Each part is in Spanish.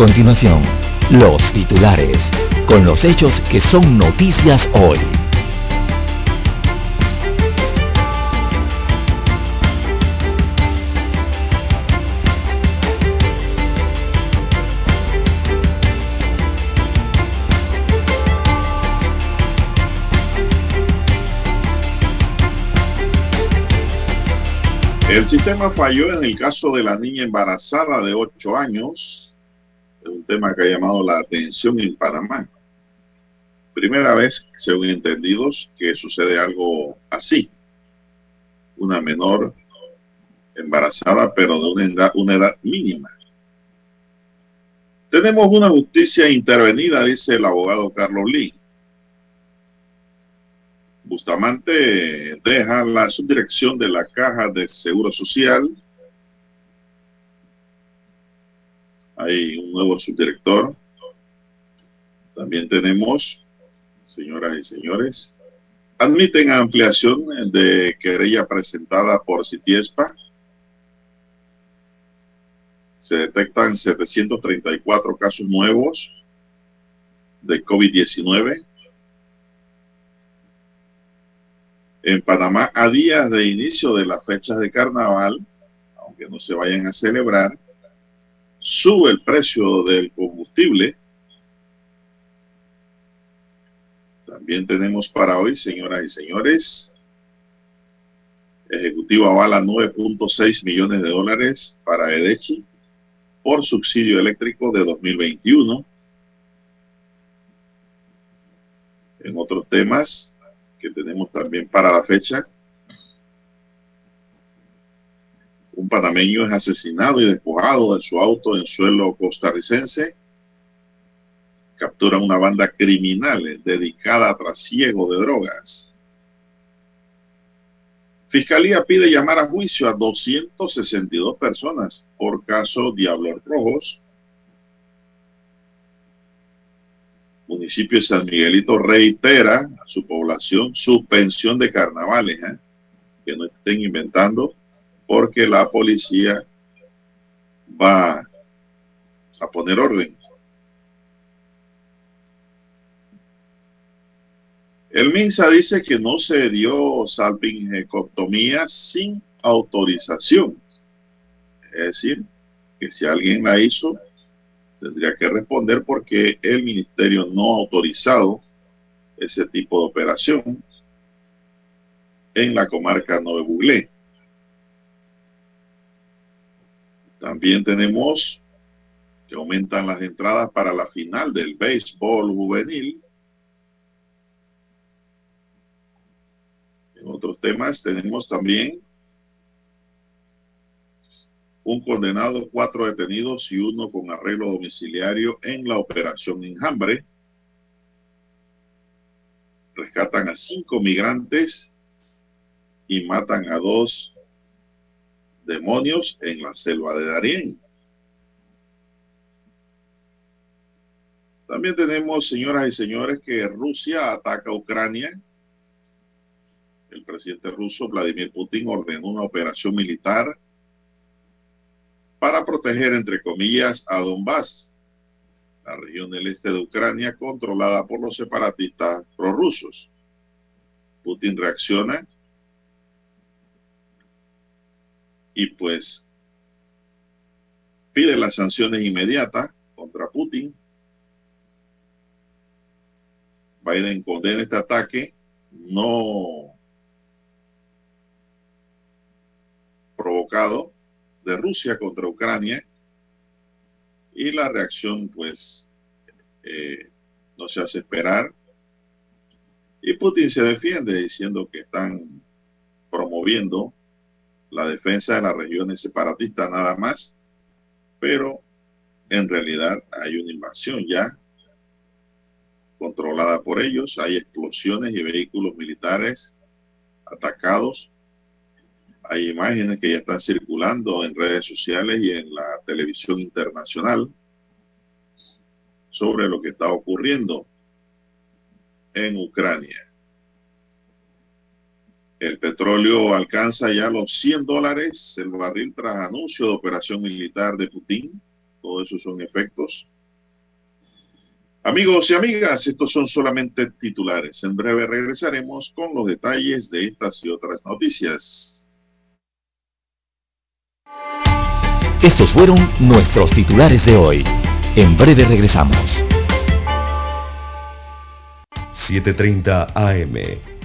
Continuación, los titulares, con los hechos que son noticias hoy. El sistema falló en el caso de la niña embarazada de 8 años. Es un tema que ha llamado la atención en Panamá. Primera vez, según entendidos, que sucede algo así. Una menor embarazada, pero de una edad, mínima. Tenemos una justicia intervenida, dice el abogado Carlos Lee. Bustamante deja la subdirección de la Caja de Seguro Social. Hay un nuevo subdirector. También tenemos, señoras y señores, admiten ampliación de querella presentada por Citiespa. Se detectan 734 casos nuevos de COVID-19 en Panamá a días de inicio de las fechas de carnaval, aunque no se vayan a celebrar, sube el precio del combustible. También tenemos para hoy, señoras y señores, Ejecutivo avala 9.6 millones de dólares para EDECHI por subsidio eléctrico de 2021. En otros temas, que tenemos también para la fecha. Un panameño es asesinado y despojado de su auto en suelo costarricense. Capturan una banda criminal dedicada a trasiego de drogas. Fiscalía pide llamar a juicio a 262 personas por caso Diablos Rojos. municipio de San Miguelito reitera a su población suspensión de carnavales, ¿eh? que no estén inventando, porque la policía va a poner orden. El MINSA dice que no se dio salpingectomía sin autorización. Es decir, que si alguien la hizo, tendría que responder porque el ministerio no ha autorizado ese tipo de operación en la comarca Nueve Buglé. También tenemos que aumentan las entradas para la final del béisbol juvenil. En otros temas tenemos también un condenado, cuatro detenidos y uno con arreglo domiciliario en la operación Enjambre. Rescatan a cinco migrantes y matan a dos demonios en la selva de Darién. También tenemos, señoras y señores, que Rusia ataca Ucrania. El presidente ruso Vladimir Putin ordenó una operación militar para proteger, entre comillas, a Donbass, la región del este de Ucrania controlada por los separatistas prorrusos. Putin reacciona y pues pide las sanciones inmediatas contra Putin. Biden condena este ataque. No provocado de Rusia contra Ucrania. Y la reacción pues eh, no se hace esperar. Y Putin se defiende diciendo que están promoviendo la defensa de las regiones separatistas nada más, pero en realidad hay una invasión ya controlada por ellos. Hay explosiones y vehículos militares atacados. Hay imágenes que ya están circulando en redes sociales y en la televisión internacional sobre lo que está ocurriendo en Ucrania. El petróleo alcanza ya los 100 dólares el barril tras anuncio de operación militar de Putin. Todos esos son efectos. Amigos y amigas, estos son solamente titulares. En breve regresaremos con los detalles de estas y otras noticias. Estos fueron nuestros titulares de hoy. En breve regresamos. 7.30 AM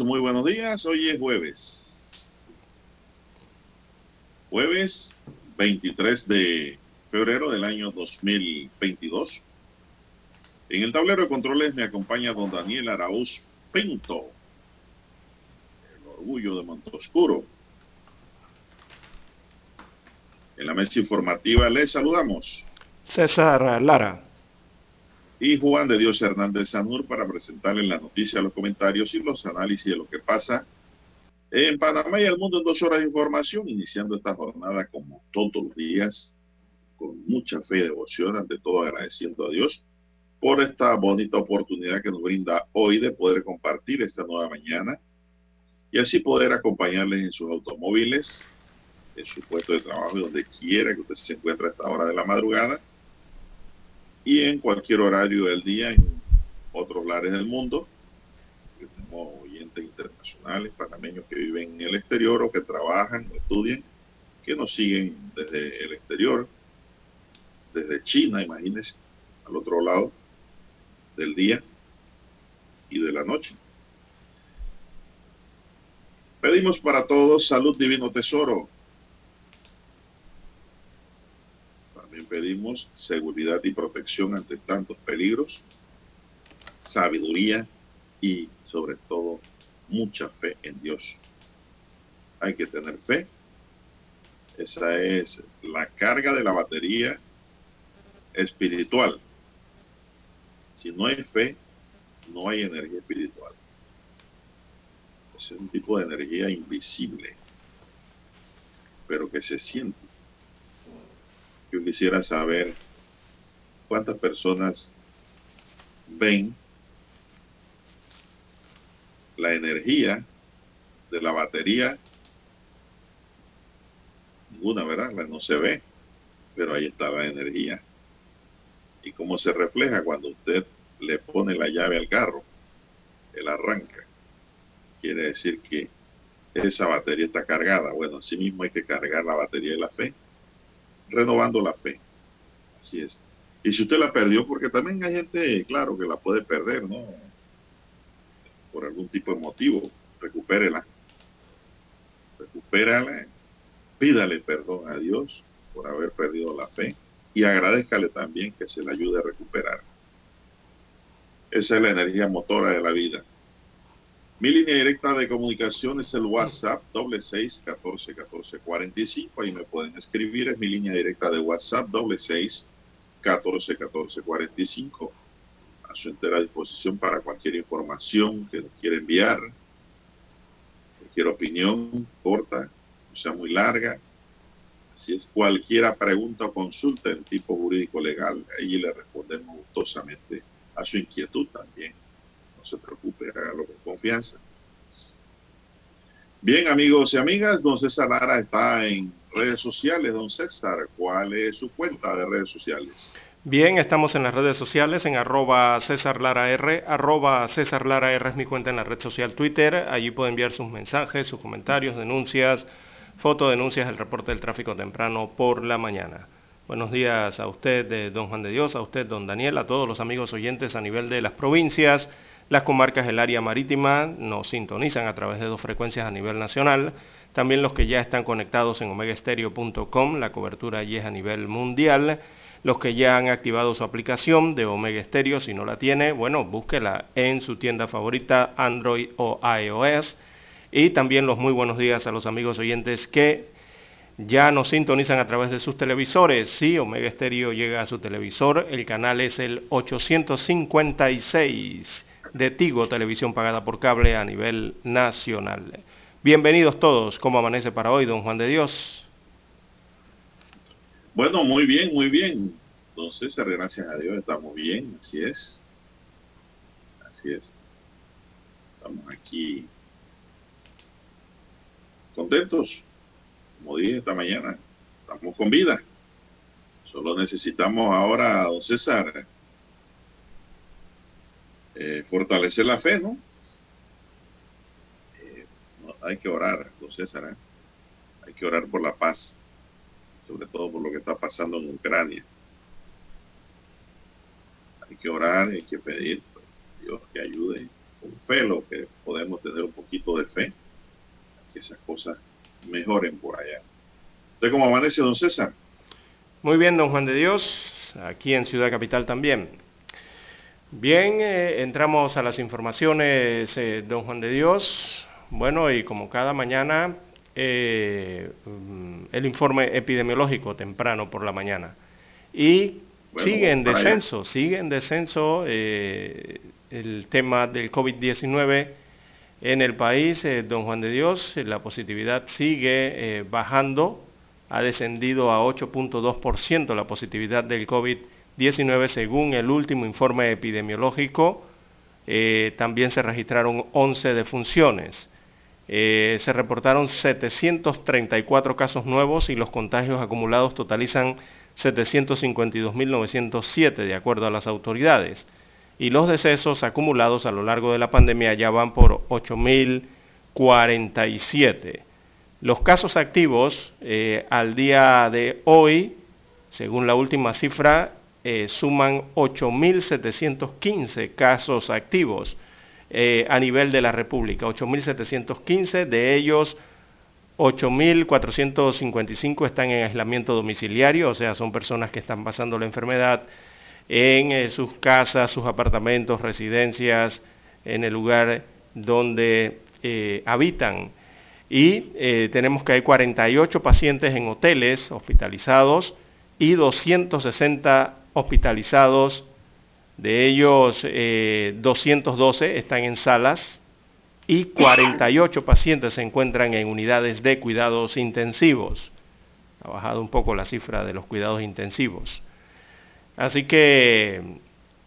Muy buenos días. Hoy es jueves. Jueves 23 de febrero del año 2022. En el tablero de controles me acompaña don Daniel Arauz Pinto, el orgullo de Montoscuro. En la mesa informativa les saludamos. César Lara y Juan de Dios Hernández Sanur para presentarles la noticia, los comentarios y los análisis de lo que pasa en Panamá y el mundo. En dos horas de información, iniciando esta jornada como todos los días, con mucha fe y devoción, ante todo agradeciendo a Dios por esta bonita oportunidad que nos brinda hoy de poder compartir esta nueva mañana y así poder acompañarles en sus automóviles, en su puesto de trabajo, donde quiera que usted se encuentre a esta hora de la madrugada y en cualquier horario del día en otros lares del mundo. Tenemos oyentes internacionales, panameños que viven en el exterior o que trabajan o estudian, que nos siguen desde el exterior, desde China, imagínense, al otro lado del día y de la noche. Pedimos para todos salud divino tesoro, pedimos seguridad y protección ante tantos peligros, sabiduría y sobre todo mucha fe en Dios. Hay que tener fe. Esa es la carga de la batería espiritual. Si no hay fe, no hay energía espiritual. Es un tipo de energía invisible, pero que se siente yo quisiera saber cuántas personas ven la energía de la batería. Ninguna, ¿verdad? No se ve, pero ahí está la energía. ¿Y cómo se refleja cuando usted le pone la llave al carro? Él arranca. Quiere decir que esa batería está cargada. Bueno, así mismo hay que cargar la batería de la fe renovando la fe. Así es. Y si usted la perdió, porque también hay gente, claro, que la puede perder, ¿no? Por algún tipo de motivo, recupérela. Recupérala, pídale perdón a Dios por haber perdido la fe y agradezcale también que se le ayude a recuperar. Esa es la energía motora de la vida. Mi línea directa de comunicación es el WhatsApp doble seis catorce catorce cuarenta y cinco. Ahí me pueden escribir. Es mi línea directa de WhatsApp doble seis catorce catorce cuarenta y cinco. A su entera disposición para cualquier información que nos quiera enviar. Cualquier opinión corta, no sea muy larga. Así es, cualquier pregunta o consulta en tipo jurídico legal, ahí le respondemos gustosamente a su inquietud también se preocupe, hágalo con confianza. Bien, amigos y amigas, don César Lara está en redes sociales. Don César, ¿cuál es su cuenta de redes sociales? Bien, estamos en las redes sociales en arroba César Lara R, arroba César Lara R es mi cuenta en la red social Twitter. Allí puede enviar sus mensajes, sus comentarios, denuncias, fotodenuncias del reporte del tráfico temprano por la mañana. Buenos días a usted, don Juan de Dios, a usted, don Daniel, a todos los amigos oyentes a nivel de las provincias las comarcas del área marítima nos sintonizan a través de dos frecuencias a nivel nacional. También los que ya están conectados en omegaestereo.com, la cobertura allí es a nivel mundial. Los que ya han activado su aplicación de Omega Stereo, si no la tiene, bueno, búsquela en su tienda favorita, Android o iOS. Y también los muy buenos días a los amigos oyentes que ya nos sintonizan a través de sus televisores. Sí, Omega Stereo llega a su televisor. El canal es el 856 de Tigo, televisión pagada por cable a nivel nacional. Bienvenidos todos. ¿Cómo amanece para hoy, don Juan de Dios? Bueno, muy bien, muy bien. Entonces, gracias a Dios, estamos bien, así es. Así es. Estamos aquí contentos, como dije esta mañana, estamos con vida. Solo necesitamos ahora, don César, eh, fortalecer la fe, ¿no? Eh, hay que orar, don César, ¿eh? hay que orar por la paz, sobre todo por lo que está pasando en Ucrania. Hay que orar, hay que pedir pues, Dios que ayude con fe, lo que podemos tener un poquito de fe, que esas cosas mejoren por allá. ¿Usted cómo amanece, don César? Muy bien, don Juan de Dios, aquí en Ciudad Capital también. Bien, eh, entramos a las informaciones, eh, don Juan de Dios. Bueno, y como cada mañana, eh, mm, el informe epidemiológico temprano por la mañana. Y sigue en descenso, sigue en descenso el tema del COVID-19 en el país, don Juan de Dios. La positividad sigue bajando, ha descendido a 8.2% la positividad del COVID-19 19 según el último informe epidemiológico. Eh, también se registraron 11 defunciones. Eh, se reportaron 734 casos nuevos y los contagios acumulados totalizan 752.907 de acuerdo a las autoridades. Y los decesos acumulados a lo largo de la pandemia ya van por 8.047. Los casos activos eh, al día de hoy, según la última cifra, eh, suman 8.715 casos activos eh, a nivel de la República. 8.715, de ellos 8.455 están en aislamiento domiciliario, o sea, son personas que están pasando la enfermedad en eh, sus casas, sus apartamentos, residencias, en el lugar donde habitan. Y tenemos que hay 48 pacientes en hoteles hospitalizados y 260 hospitalizados, de ellos 212 eh, están en salas y 48 pacientes se encuentran en unidades de cuidados intensivos. Ha bajado un poco la cifra de los cuidados intensivos. Así que,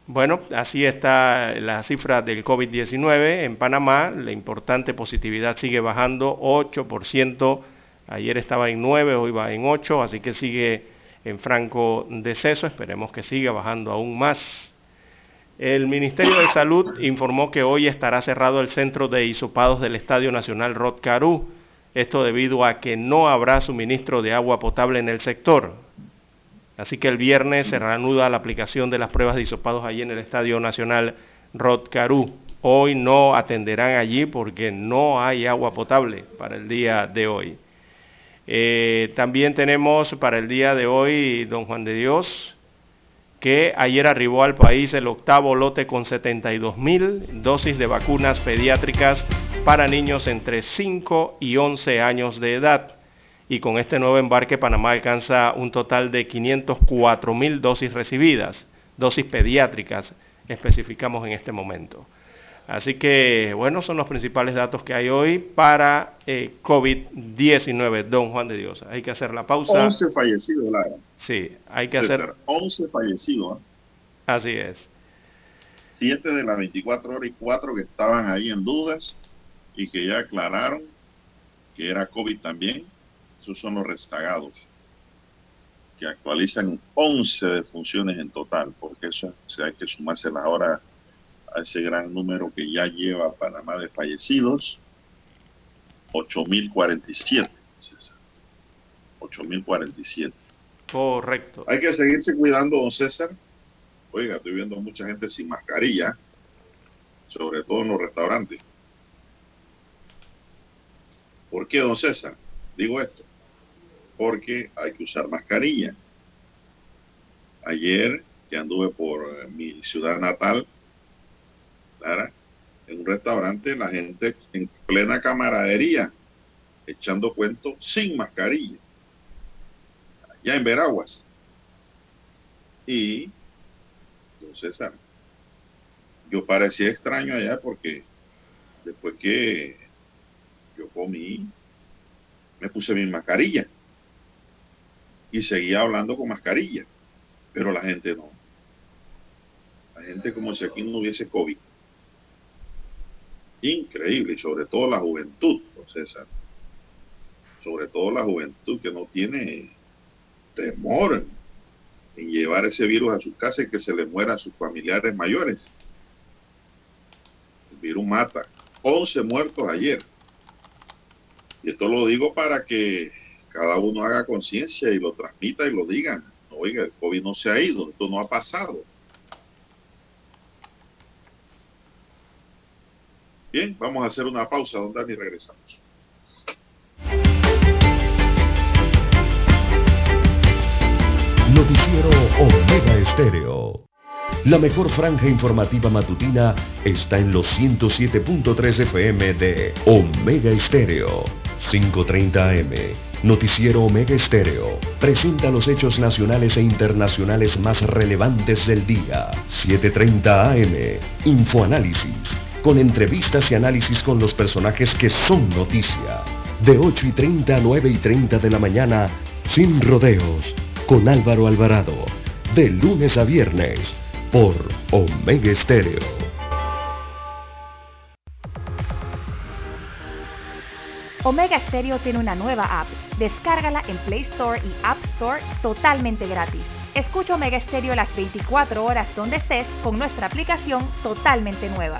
bueno, así está la cifra del COVID-19 en Panamá. La importante positividad sigue bajando 8%. Ayer estaba en 9, hoy va en 8, así que sigue en franco deceso. Esperemos que siga bajando aún más. El Ministerio de Salud informó que hoy estará cerrado el centro de hisopados del Estadio Nacional Rod Esto debido a que no habrá suministro de agua potable en el sector. Así que el viernes se reanuda la aplicación de las pruebas de hisopados allí en el Estadio Nacional Rod Hoy no atenderán allí porque no hay agua potable para el día de hoy. Eh, también tenemos para el día de hoy, don Juan de Dios, que ayer arribó al país el octavo lote con 72 mil dosis de vacunas pediátricas para niños entre 5 y 11 años de edad. Y con este nuevo embarque Panamá alcanza un total de 504 mil dosis recibidas, dosis pediátricas especificamos en este momento. Así que, bueno, son los principales datos que hay hoy para eh, COVID-19, don Juan de Dios. Hay que hacer la pausa. 11 fallecidos, Lara. Sí, hay que hacer... 11 fallecidos. ¿eh? Así es. 7 de las 24 horas y 4 que estaban ahí en dudas y que ya aclararon que era COVID también. Esos son los rezagados que actualizan 11 defunciones en total, porque eso o hay que sumarse la hora a ese gran número que ya lleva Panamá de fallecidos, 8.047. 8.047. Correcto. Hay que seguirse cuidando, don César. Oiga, estoy viendo mucha gente sin mascarilla, sobre todo en los restaurantes. ¿Por qué, don César? Digo esto. Porque hay que usar mascarilla. Ayer que anduve por mi ciudad natal, en un restaurante la gente en plena camaradería, echando cuentos sin mascarilla, ya en Veraguas. Y, don César, yo parecía extraño allá porque después que yo comí, me puse mi mascarilla y seguía hablando con mascarilla, pero la gente no. La gente como si aquí no hubiese COVID increíble, y sobre todo la juventud, César. Sobre todo la juventud que no tiene temor en llevar ese virus a su casa y que se le muera a sus familiares mayores. El virus mata. 11 muertos ayer. Y esto lo digo para que cada uno haga conciencia y lo transmita y lo diga. oiga, el COVID no se ha ido, esto no ha pasado. Bien, vamos a hacer una pausa, don Dani, regresamos. Noticiero Omega Estéreo. La mejor franja informativa matutina está en los 107.3 FM de Omega Estéreo. 5.30 AM. Noticiero Omega Estéreo. Presenta los hechos nacionales e internacionales más relevantes del día. 7.30 AM. Infoanálisis con entrevistas y análisis con los personajes que son noticia. De 8 y 30 a 9 y 30 de la mañana, sin rodeos, con Álvaro Alvarado. De lunes a viernes, por Omega Estéreo. Omega Stereo tiene una nueva app. Descárgala en Play Store y App Store totalmente gratis. Escucha Omega Stereo las 24 horas donde estés con nuestra aplicación totalmente nueva.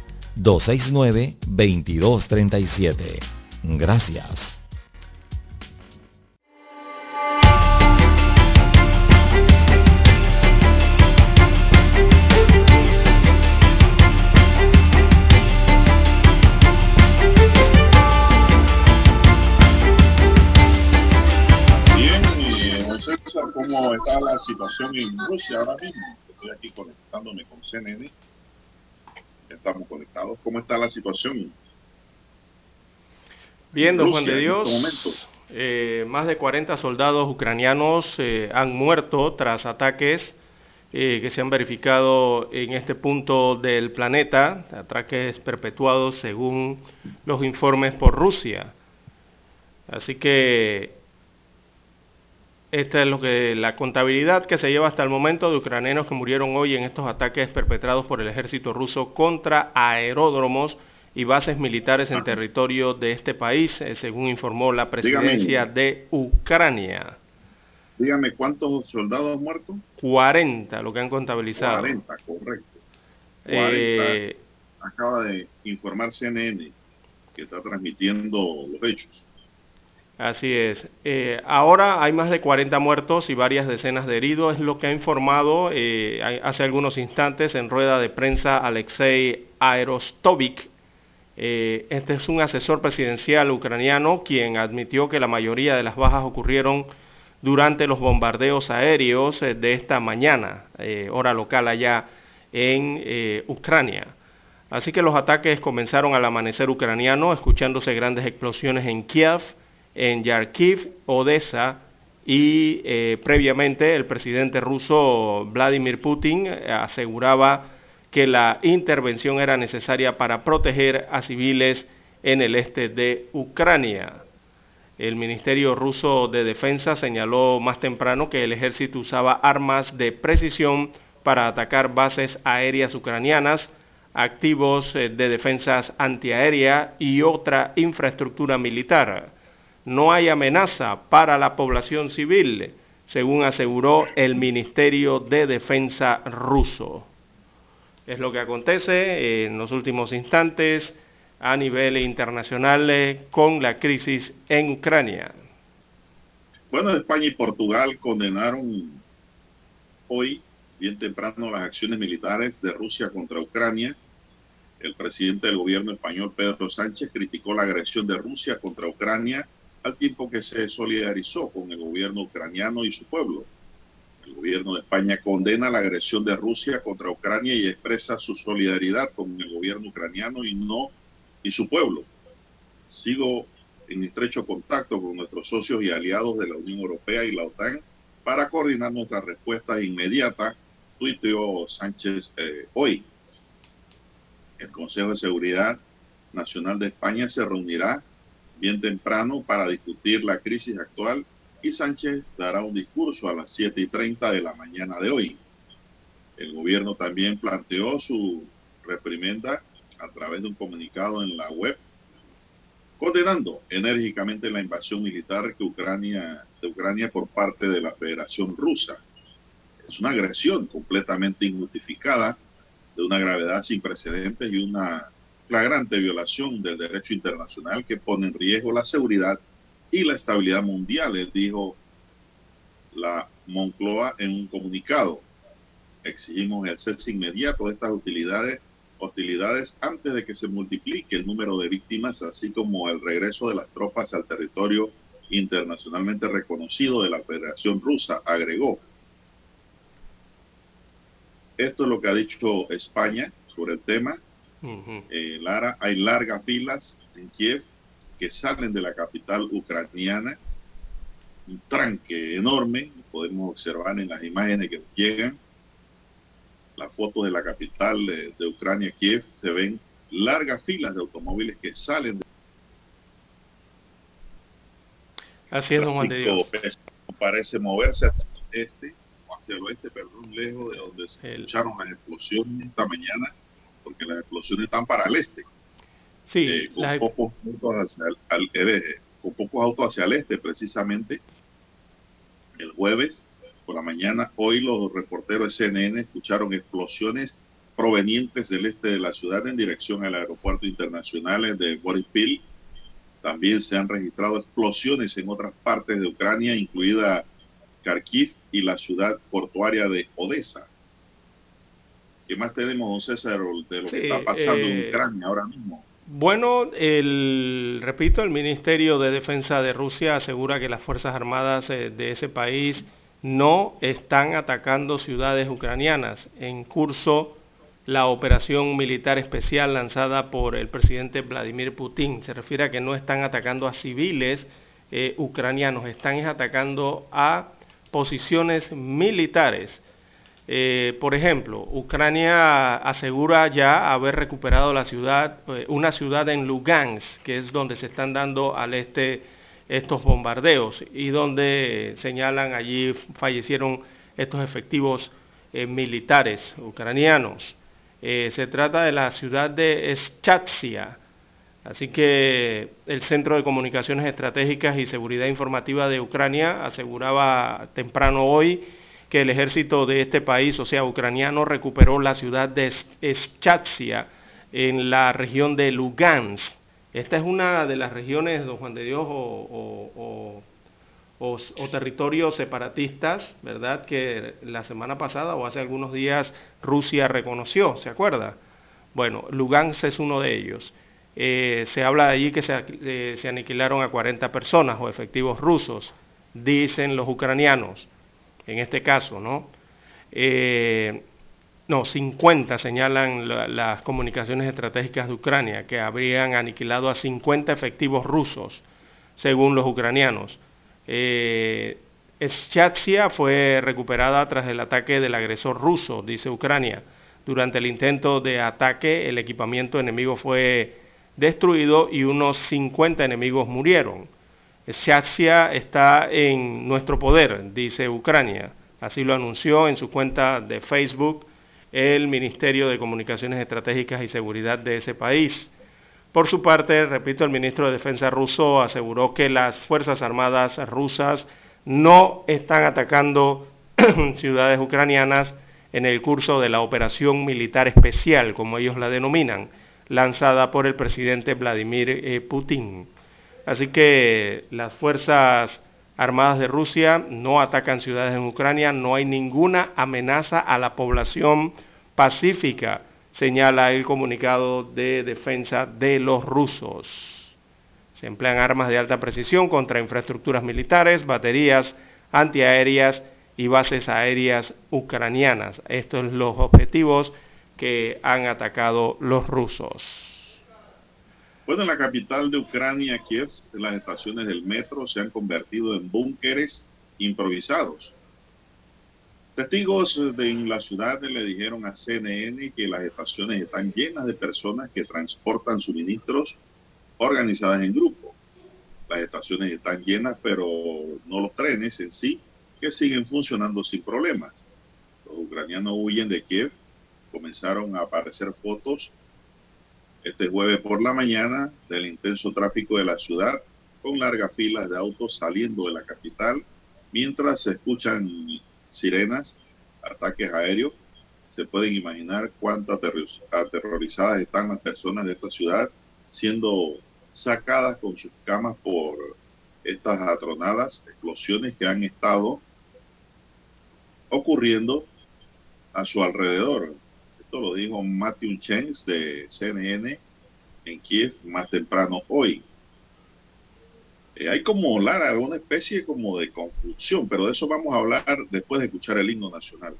269-2237. Gracias. cómo está la situación en Rusia ahora mismo. Estoy aquí conectándome con CNN. Estamos conectados. ¿Cómo está la situación? Bien, don Juan de Dios. Eh, más de 40 soldados ucranianos eh, han muerto tras ataques eh, que se han verificado en este punto del planeta, ataques perpetuados según los informes por Rusia. Así que esta es lo que la contabilidad que se lleva hasta el momento de ucranianos que murieron hoy en estos ataques perpetrados por el ejército ruso contra aeródromos y bases militares en territorio de este país, eh, según informó la presidencia de Ucrania. Dígame, ¿cuántos soldados muertos? 40, lo que han contabilizado. 40, correcto. Eh, acaba de informar CNN que está transmitiendo los hechos. Así es. Eh, ahora hay más de 40 muertos y varias decenas de heridos, es lo que ha informado hace algunos instantes en rueda de prensa Alexei Aerostovik, eh, este es un asesor presidencial ucraniano quien admitió que la mayoría de las bajas ocurrieron durante los bombardeos aéreos eh, de esta mañana, eh, hora local allá en Ucrania. Así que los ataques comenzaron al amanecer ucraniano, escuchándose grandes explosiones en Kiev, en Yarkiv, Odessa y previamente el presidente ruso Vladimir Putin aseguraba que la intervención era necesaria para proteger a civiles en el este de Ucrania. El Ministerio ruso de Defensa señaló más temprano que el ejército usaba armas de precisión para atacar bases aéreas ucranianas, activos eh, de defensas antiaérea y otra infraestructura militar. No hay amenaza para la población civil, según aseguró el Ministerio de Defensa ruso. Es lo que acontece en los últimos instantes a nivel internacional eh, con la crisis en Ucrania. Bueno, España y Portugal condenaron hoy, bien temprano, las acciones militares de Rusia contra Ucrania. El presidente del gobierno español, Pedro Sánchez, criticó la agresión de Rusia contra Ucrania al tiempo que se solidarizó con el gobierno ucraniano y su pueblo. El gobierno de España condena la agresión de Rusia contra Ucrania y expresa su solidaridad con el gobierno ucraniano y no y su pueblo. Sigo en estrecho contacto con nuestros socios y aliados de la Unión Europea y la OTAN para coordinar nuestra respuesta inmediata, tuiteó Sánchez eh, hoy. El Consejo de Seguridad Nacional de España se reunirá bien temprano para discutir la crisis actual y Sánchez dará un discurso a las 7 y 30 de la mañana de hoy. El gobierno también planteó su reprimenda a través de un comunicado en la web, condenando enérgicamente la invasión militar que Ucrania, de Ucrania por parte de la Federación Rusa. Es una agresión completamente injustificada, de una gravedad sin precedentes y una flagrante violación del derecho internacional que pone en riesgo la seguridad y la estabilidad mundial, les dijo la Moncloa en un comunicado. Exigimos el cese inmediato de estas hostilidades antes de que se multiplique el número de víctimas, así como el regreso de las tropas al territorio internacionalmente reconocido de la Federación Rusa, agregó. Esto es lo que ha dicho España sobre el tema. Eh, Lara, hay largas filas en Kiev que salen de la capital ucraniana, un tranque enorme, podemos observar en las imágenes que llegan, las fotos de la capital de, Ucrania, Kiev, se ven largas filas de automóviles que salen de Así es, Juan de Dios. Parece moverse hacia el este, hacia el oeste, perdón, lejos de donde se escucharon las explosiones esta mañana, porque las explosiones están para el este. Sí, eh, con, pocos autos hacia el, eh, con pocos autos hacia el este, precisamente. El jueves por la mañana, hoy los reporteros de CNN escucharon explosiones provenientes del este de la ciudad en dirección al aeropuerto internacional de Boryspil. También se han registrado explosiones en otras partes de Ucrania, incluida Kharkiv y la ciudad portuaria de Odessa. ¿Qué más tenemos, don César, de lo que está pasando en eh, Ucrania ahora mismo? Bueno, el, repito, el Ministerio de Defensa de Rusia asegura que las Fuerzas Armadas eh, de ese país no están atacando ciudades ucranianas. En curso la operación militar especial lanzada por el presidente Vladimir Putin. Se refiere a que no están atacando a civiles eh, ucranianos, están atacando a posiciones militares. Eh, por ejemplo, Ucrania asegura ya haber recuperado la ciudad, eh, una ciudad en Lugansk, que es donde se están dando al este estos bombardeos y donde señalan allí fallecieron estos efectivos militares ucranianos. se trata de la ciudad de Schatsia, Así que el Centro de Comunicaciones Estratégicas y Seguridad Informativa de Ucrania aseguraba temprano hoy que el ejército de este país, o sea, ucraniano, recuperó la ciudad de Schatsia en la región de Lugansk. Esta es una de las regiones, don Juan de Dios, o, o territorios separatistas, ¿verdad? Que la semana pasada o hace algunos días Rusia reconoció, ¿se acuerda? Bueno, Lugansk es uno de ellos. Eh, se habla de allí que eh, se, aniquilaron a 40 personas o efectivos rusos, dicen los ucranianos, en este caso, ¿no? Eh, no, 50 señalan las comunicaciones estratégicas de Ucrania, que habrían aniquilado a 50 efectivos rusos, según los ucranianos. Eh, fue recuperada tras el ataque del agresor ruso, dice Ucrania. Durante el intento de ataque, el equipamiento enemigo fue destruido y unos 50 enemigos murieron. Shatsia está en nuestro poder, dice Ucrania. Así lo anunció en su cuenta de Facebook el Ministerio de Comunicaciones Estratégicas y Seguridad de ese país. Por su parte, repito, el ministro de Defensa ruso aseguró que las Fuerzas Armadas rusas no están atacando ciudades ucranianas en el curso de la operación militar especial, como ellos la denominan, lanzada por el presidente Vladimir eh, Putin. Así que las Fuerzas Armadas de Rusia no atacan ciudades en Ucrania, no hay ninguna amenaza a la población pacífica, señala el comunicado de defensa de los rusos. Se emplean armas de alta precisión contra infraestructuras militares, baterías antiaéreas y bases aéreas ucranianas. Estos son los objetivos que han atacado los rusos. Bueno, en la capital de Ucrania, Kiev, las estaciones del metro se han convertido en búnkeres improvisados. Testigos de en la ciudad le dijeron a CNN que las estaciones están llenas de personas que transportan suministros organizadas en grupo. Las estaciones están llenas, pero no los trenes en sí, que siguen funcionando sin problemas. Los ucranianos huyen de Kiev comenzaron a aparecer fotos este jueves por la mañana del intenso tráfico de la ciudad con largas filas de autos saliendo de la capital mientras se escuchan sirenas, ataques aéreos. Se pueden imaginar cuántas aterrorizadas están las personas de esta ciudad siendo sacadas con sus camas por estas atronadas explosiones que han estado ocurriendo a su alrededor. Esto lo dijo Matthew Chens de CNN en Kiev más temprano hoy. Eh, hay como, Lara, una especie como de confusión, pero de eso vamos a hablar después de escuchar el himno nacional.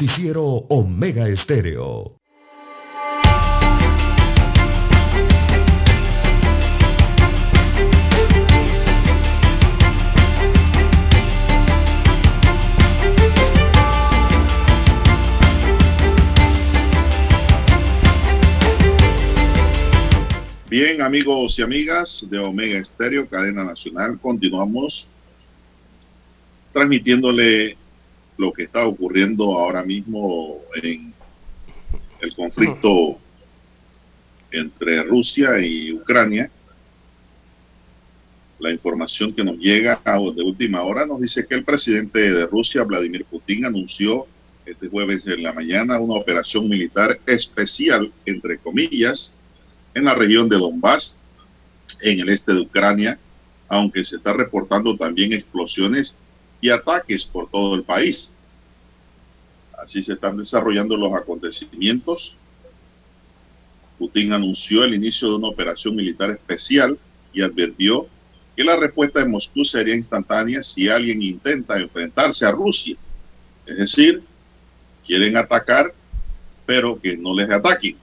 Noticiero Omega Estéreo. Bien, amigos y amigas de Omega Estéreo, cadena nacional, continuamos transmitiéndole lo que está ocurriendo ahora mismo en el conflicto entre Rusia y Ucrania. La información que nos llega de última hora nos dice que el presidente de Rusia, Vladimir Putin, anunció este jueves en la mañana una operación militar especial, entre comillas, en la región de Donbass, en el este de Ucrania, aunque se está reportando también explosiones y ataques por todo el país. Así se están desarrollando los acontecimientos. Putin anunció el inicio de una operación militar especial y advirtió que la respuesta de Moscú sería instantánea si alguien intenta enfrentarse a Rusia. Es decir, quieren atacar, pero que no les ataquen.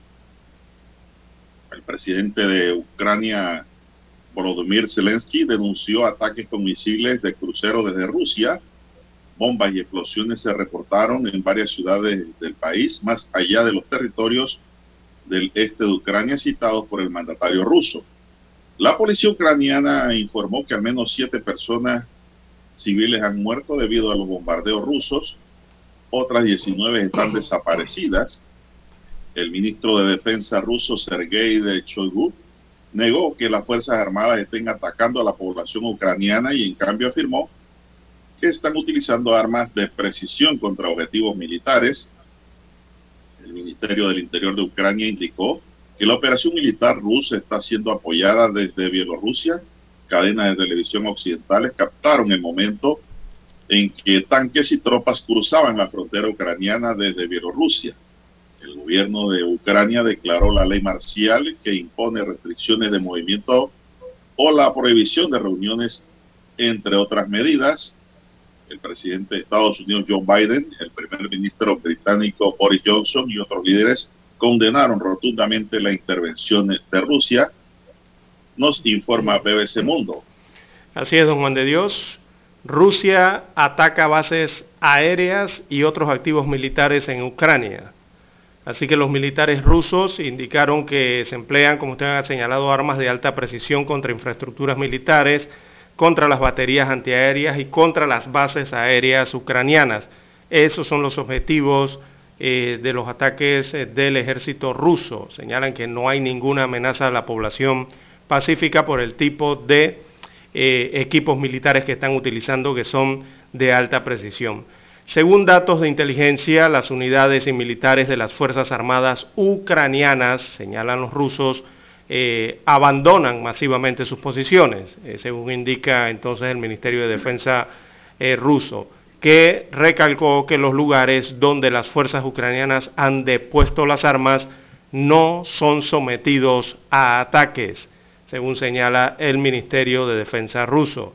El presidente de Ucrania, Volodymyr Zelensky, denunció ataques con misiles de crucero desde Rusia. Bombas y explosiones se reportaron en varias ciudades del país, más allá de los territorios del este de Ucrania citados por el mandatario ruso. La policía ucraniana informó que al menos siete personas civiles han muerto debido a los bombardeos rusos. Otras 19 están desaparecidas el ministro de Defensa ruso Sergei de Shoigu negó que las Fuerzas Armadas estén atacando a la población ucraniana y en cambio afirmó que están utilizando armas de precisión contra objetivos militares. El Ministerio del Interior de Ucrania indicó que la operación militar rusa está siendo apoyada desde Bielorrusia. Cadenas de televisión occidentales captaron el momento en que tanques y tropas cruzaban la frontera ucraniana desde Bielorrusia. El gobierno de Ucrania declaró la ley marcial que impone restricciones de movimiento o la prohibición de reuniones, entre otras medidas. El presidente de Estados Unidos, Joe Biden, el primer ministro británico Boris Johnson y otros líderes condenaron rotundamente la intervención de Rusia, nos informa BBC Mundo. Así es, don Juan de Dios. Rusia ataca bases aéreas y otros activos militares en Ucrania. Así que los militares rusos indicaron que se emplean, como usted ha señalado, armas de alta precisión contra infraestructuras militares, contra las baterías antiaéreas y contra las bases aéreas ucranianas. Esos son los objetivos eh, de los ataques eh, del ejército ruso. Señalan que no hay ninguna amenaza a la población pacífica por el tipo de eh, equipos militares que están utilizando que son de alta precisión. Según datos de inteligencia, las unidades y militares de las Fuerzas Armadas ucranianas, señalan los rusos, eh, abandonan masivamente sus posiciones, eh, según indica entonces el Ministerio de Defensa eh, ruso, que recalcó que los lugares donde las fuerzas ucranianas han depuesto las armas no son sometidos a ataques, según señala el Ministerio de Defensa ruso.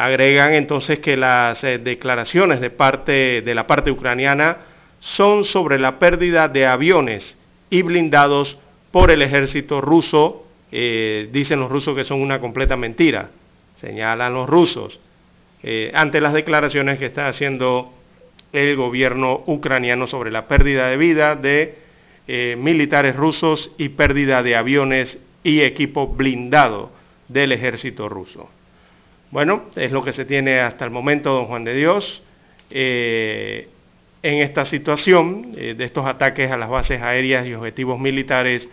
Agregan entonces que las eh, declaraciones de, parte, de la parte ucraniana son sobre la pérdida de aviones y blindados por el ejército ruso. Eh, dicen los rusos que son una completa mentira, señalan los rusos, eh, ante las declaraciones que está haciendo el gobierno ucraniano sobre la pérdida de vida de militares rusos y pérdida de aviones y equipo blindado del ejército ruso. Bueno, es lo que se tiene hasta el momento, don Juan de Dios, eh, en esta situación eh, de estos ataques a las bases aéreas y objetivos militares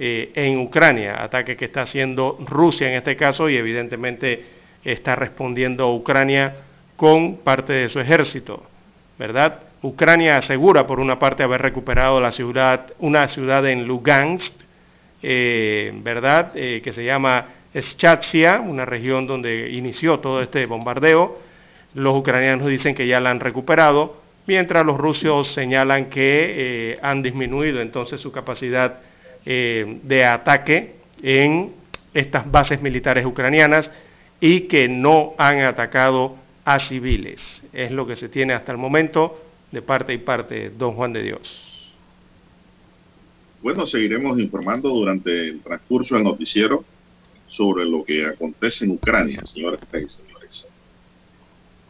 eh, en Ucrania, ataques que está haciendo Rusia en este caso y evidentemente está respondiendo Ucrania con parte de su ejército, ¿verdad? Ucrania asegura por una parte haber recuperado la ciudad, una ciudad en Lugansk, ¿verdad? que se llama Schatsia, una región donde inició todo este bombardeo. Los ucranianos dicen que ya la han recuperado, mientras los rusos señalan que eh, han disminuido entonces su capacidad eh, de ataque en estas bases militares ucranianas y que no han atacado a civiles. Es lo que se tiene hasta el momento de parte y parte, don Juan de Dios. Bueno, seguiremos informando durante el transcurso del noticiero sobre lo que acontece en Ucrania, señores y señores.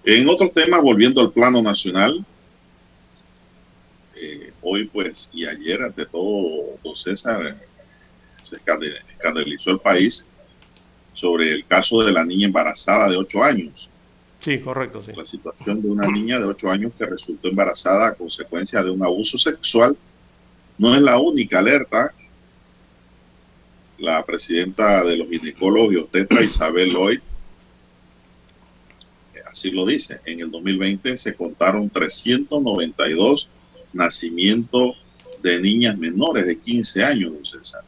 En otro tema, volviendo al plano nacional, eh, hoy pues y ayer ante todo don César se escandalizó el país sobre el caso de la niña embarazada de 8 años. Sí, correcto, sí. La situación de una niña de 8 años que resultó embarazada a consecuencia de un abuso sexual no es la única alerta. La presidenta de los ginecólogos Tetra, Isabel Lloyd, así lo dice. En el 2020 se contaron 392 nacimientos de niñas menores de 15 años, don César.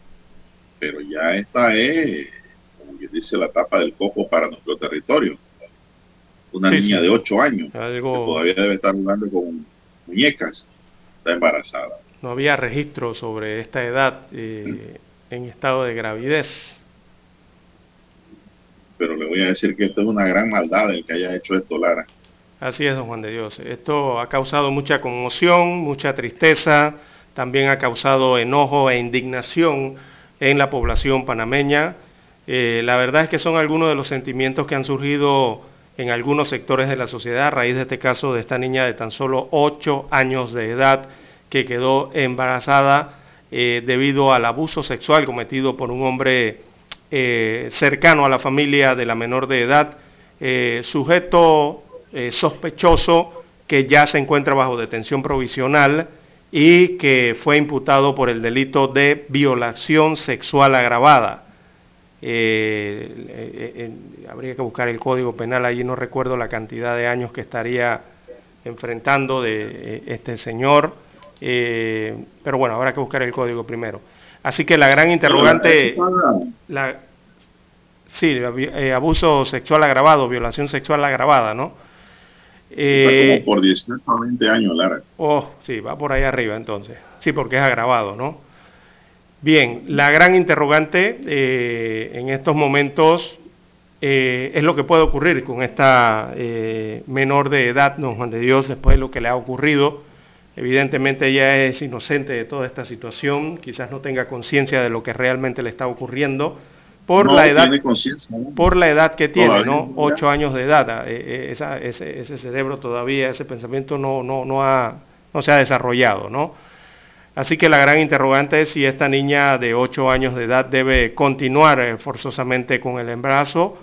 Pero ya esta es, como dice, la tapa del coco para nuestro territorio. Una niña de 8 años que todavía debe estar jugando con muñecas, está embarazada. No había registro sobre esta edad eh, en estado de gravidez. Pero le voy a decir que esto es una gran maldad el que haya hecho esto, Lara. Así es, don Juan de Dios. Esto ha causado mucha conmoción, mucha tristeza, también ha causado enojo e indignación en la población panameña. Eh, la verdad es que son algunos de los sentimientos que han surgido en algunos sectores de la sociedad a raíz de este caso de esta niña de tan solo 8 años de edad que quedó embarazada eh, debido al abuso sexual cometido por un hombre eh, cercano a la familia de la menor de edad, sujeto sospechoso que ya se encuentra bajo detención provisional y que fue imputado por el delito de violación sexual agravada. Eh, eh, eh, habría que buscar el código penal, allí no recuerdo la cantidad de años que estaría enfrentando de este señor, pero bueno, habrá que buscar el código primero. Así que la gran interrogante, la, sí, abuso sexual agravado, violación sexual agravada, ¿no? Eh, como por 18 a 20 años, Lara. Oh, sí, va por ahí arriba entonces. Sí, porque es agravado, ¿no? Bien, la gran interrogante eh, en estos momentos eh, es lo que puede ocurrir con esta menor de edad, don Juan de Dios, después de lo que le ha ocurrido. Evidentemente ella es inocente de toda esta situación, quizás no tenga conciencia de lo que realmente le está ocurriendo por la edad por la edad que tiene, ¿no? Ocho años de edad, eh, eh, ese, cerebro todavía, ese pensamiento no, no, no, ha, no se ha desarrollado, ¿no? Así que la gran interrogante es si esta niña de ocho años de edad debe continuar eh, forzosamente con el embarazo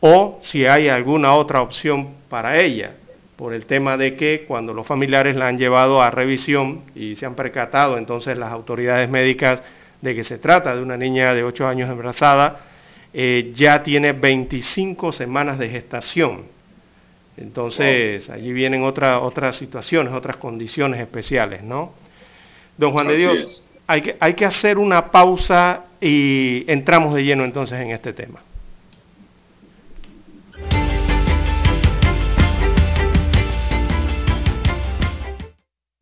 o si hay alguna otra opción para ella, por el tema de que cuando los familiares la han llevado a revisión y se han percatado entonces las autoridades médicas de que se trata de una niña de 8 años embarazada, eh, ya tiene 25 semanas de gestación. Entonces, allí vienen otras situaciones, otras condiciones especiales, ¿no? Don Juan de Dios, hay que, hay que hacer una pausa y entramos de lleno entonces en este tema.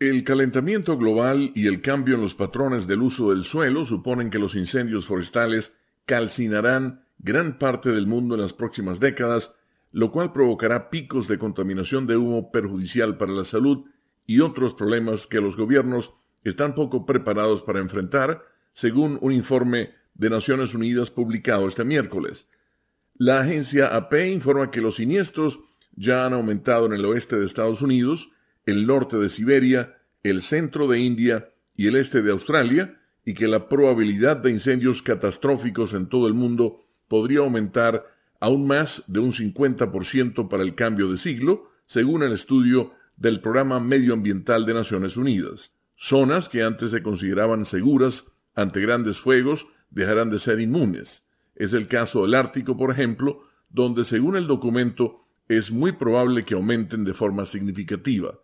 El calentamiento global y el cambio en los patrones del uso del suelo suponen que los incendios forestales calcinarán gran parte del mundo en las próximas décadas, lo cual provocará picos de contaminación de humo perjudicial para la salud y otros problemas que los gobiernos están poco preparados para enfrentar, según un informe de Naciones Unidas publicado este miércoles. La agencia AP informa que los siniestros ya han aumentado en el oeste de Estados Unidos, el norte de Siberia, el centro de India y el este de Australia, y que la probabilidad de incendios catastróficos en todo el mundo podría aumentar aún más de un 50% para el cambio de siglo, según el estudio del Programa Medioambiental de Naciones Unidas. Zonas que antes se consideraban seguras ante grandes fuegos dejarán de ser inmunes. Es el caso del Ártico, por ejemplo, donde según el documento es muy probable que aumenten de forma significativa.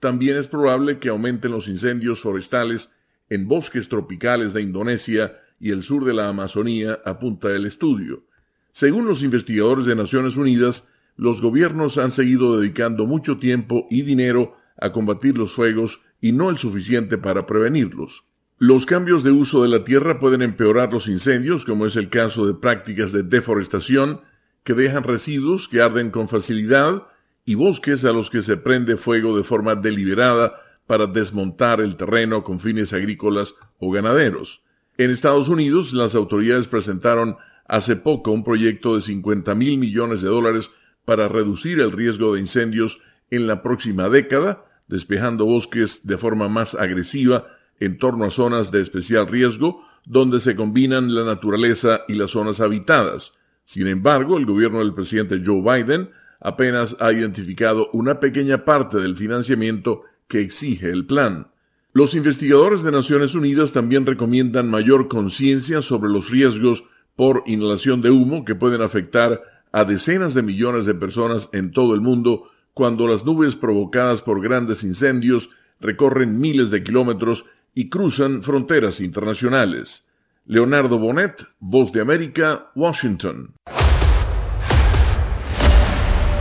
También es probable que aumenten los incendios forestales en bosques tropicales de Indonesia y el sur de la Amazonía, apunta el estudio. Según los investigadores de Naciones Unidas, los gobiernos han seguido dedicando mucho tiempo y dinero a combatir los fuegos y no el suficiente para prevenirlos. Los cambios de uso de la tierra pueden empeorar los incendios, como es el caso de prácticas de deforestación que dejan residuos que arden con facilidad y bosques a los que se prende fuego de forma deliberada para desmontar el terreno con fines agrícolas o ganaderos. En Estados Unidos, las autoridades presentaron hace poco un proyecto de 50 mil millones de dólares para reducir el riesgo de incendios en la próxima década, despejando bosques de forma más agresiva en torno a zonas de especial riesgo, donde se combinan la naturaleza y las zonas habitadas. Sin embargo, el gobierno del presidente Joe Biden apenas ha identificado una pequeña parte del financiamiento que exige el plan. Los investigadores de Naciones Unidas también recomiendan mayor conciencia sobre los riesgos por inhalación de humo que pueden afectar a decenas de millones de personas en todo el mundo cuando las nubes provocadas por grandes incendios recorren miles de kilómetros y cruzan fronteras internacionales. Leonardo Bonet, Voz de América, Washington.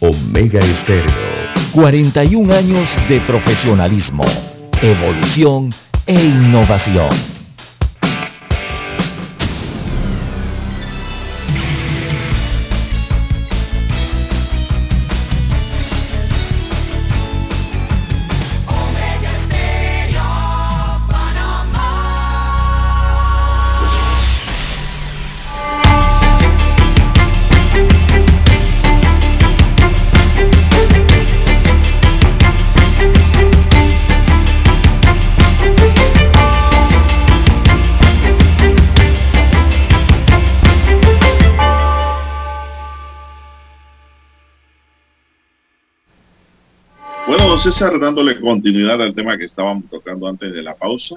Omega Estéreo. 41 años de profesionalismo evolución e innovación. César, dándole continuidad al tema que estábamos tocando antes de la pausa.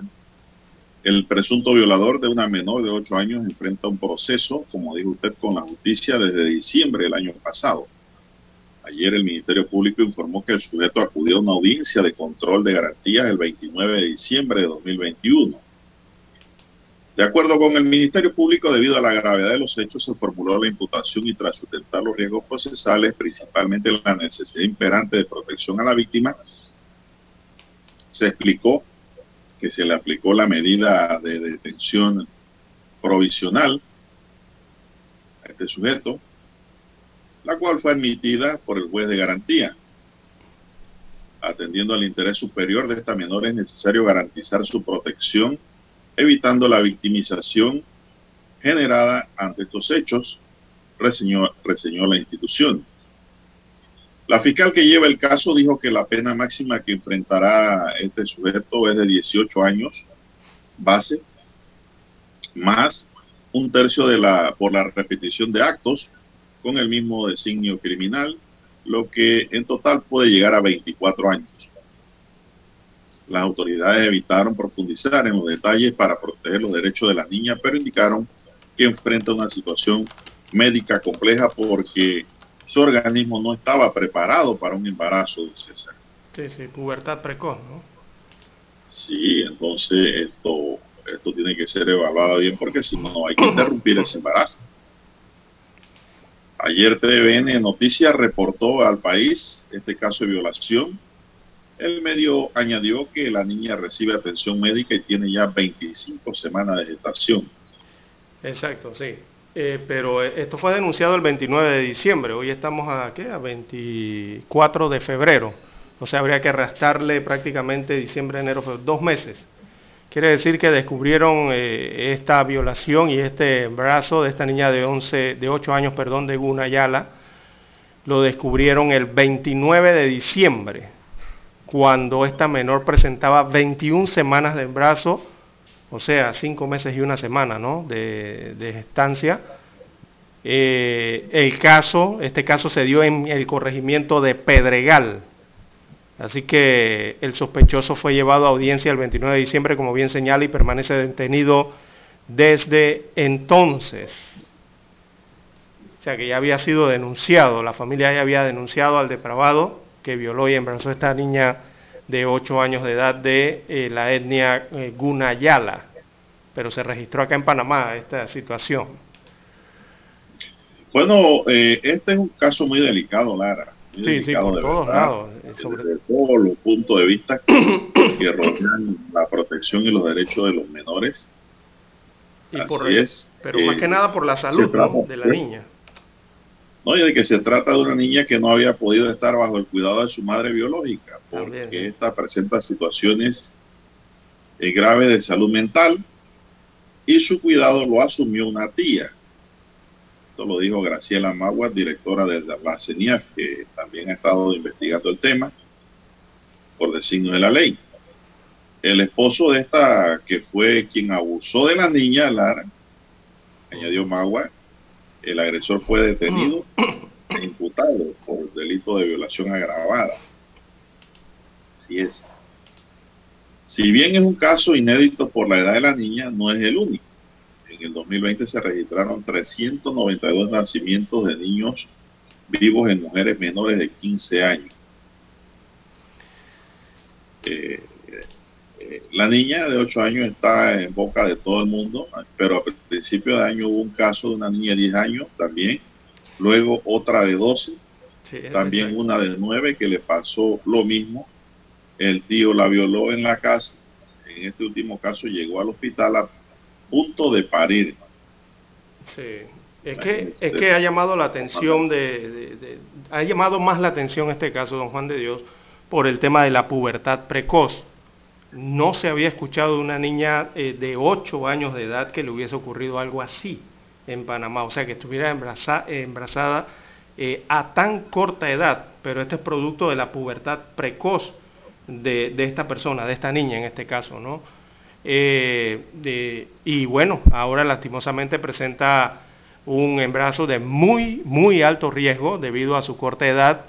El presunto violador de una menor de 8 años enfrenta un proceso, como dijo usted, con la justicia desde diciembre del año pasado. Ayer el Ministerio Público informó que el sujeto acudió a una audiencia de control de garantías el 29 de diciembre de 2021 de acuerdo con el Ministerio Público, debido a la gravedad de los hechos, se formuló la imputación y tras sustentar los riesgos procesales, principalmente la necesidad imperante de protección a la víctima, se explicó que se le aplicó la medida de detención provisional a este sujeto, la cual fue admitida por el juez de garantía. Atendiendo al interés superior de esta menor, es necesario garantizar su protección evitando la victimización generada ante estos hechos, reseñó, reseñó la institución. La fiscal que lleva el caso dijo que la pena máxima que enfrentará este sujeto es de 18 años base, más un tercio de la, por la repetición de actos con el mismo designio criminal, lo que en total puede llegar a 24 años. Las autoridades evitaron profundizar en los detalles para proteger los derechos de la niña, pero indicaron que enfrenta una situación médica compleja porque su organismo no estaba preparado para un embarazo, César. Sí, sí, pubertad precoz, ¿no? Sí, entonces esto, esto tiene que ser evaluado bien porque si no hay que interrumpir ese embarazo. Ayer TVN Noticias reportó al país este caso de violación El medio añadió que la niña recibe atención médica y tiene ya 25 semanas de gestación. Exacto, sí. Eh, pero esto fue denunciado el 29 de diciembre. Hoy estamos a, ¿qué? a 24 de febrero. O sea, habría que restarle prácticamente diciembre, enero, dos meses. Quiere decir que descubrieron eh, esta violación y este embarazo de esta niña de 11, de 8 años, perdón, de Gunayala. Lo descubrieron el 29 de diciembre, cuando esta menor presentaba 21 semanas de embarazo o sea, cinco meses y una semana ¿no? de, de estancia. Eh, el caso, este caso se dio en el corregimiento de Pedregal. Así que el sospechoso fue llevado a audiencia el 29 de diciembre, como bien señala, y permanece detenido desde entonces. O sea que ya había sido denunciado, la familia ya había denunciado al depravado que violó y embarazó a esta niña de 8 años de edad de eh, la etnia eh, Gunayala, pero se registró acá en Panamá esta situación. Bueno, eh, este es un caso muy delicado, Lara. Muy sí, delicado sí, por de todos verdad, lados. eh, sobre- Desde todos los puntos de vista que rodean la protección y los derechos de los menores. y Así por- es. Pero más que nada por la salud de la niña. No, y de que se trata de una niña que no había podido estar bajo el cuidado de su madre biológica, porque También, esta presenta situaciones eh, graves de salud mental y su cuidado lo asumió una tía. Esto lo dijo Graciela Magua, directora de la CENIAF, que también ha estado investigando el tema por designio de la ley. El esposo de esta, que fue quien abusó de la niña, Lara, añadió Magua, el agresor fue detenido e imputado por delito de violación agravada. Así es. Si bien es un caso inédito por la edad de la niña, no es el único. En el 2020 se registraron 392 nacimientos de niños vivos en mujeres menores de 15 años. Eh, eh, la niña de 8 años está en boca de todo el mundo, pero a principio de año hubo un caso de una niña de 10 años también, luego otra de 12, Sí, también exacto. una de 9 que le pasó lo mismo, el tío la violó en la casa, en este último caso llegó al hospital a punto de parir. Sí. Es que, es que ha llamado la atención de, de- de- ha llamado más la atención este caso, don Juan de Dios, por el tema de la pubertad precoz. No se había escuchado de una niña eh, de 8 años de edad que le hubiese ocurrido algo así en Panamá, o sea, que estuviera embaraza- embarazada eh, a tan corta edad, pero este es producto de la pubertad precoz de, esta persona, de esta niña en este caso, ¿no? Eh, y bueno, ahora lastimosamente presenta un embarazo de muy, muy alto riesgo debido a su corta edad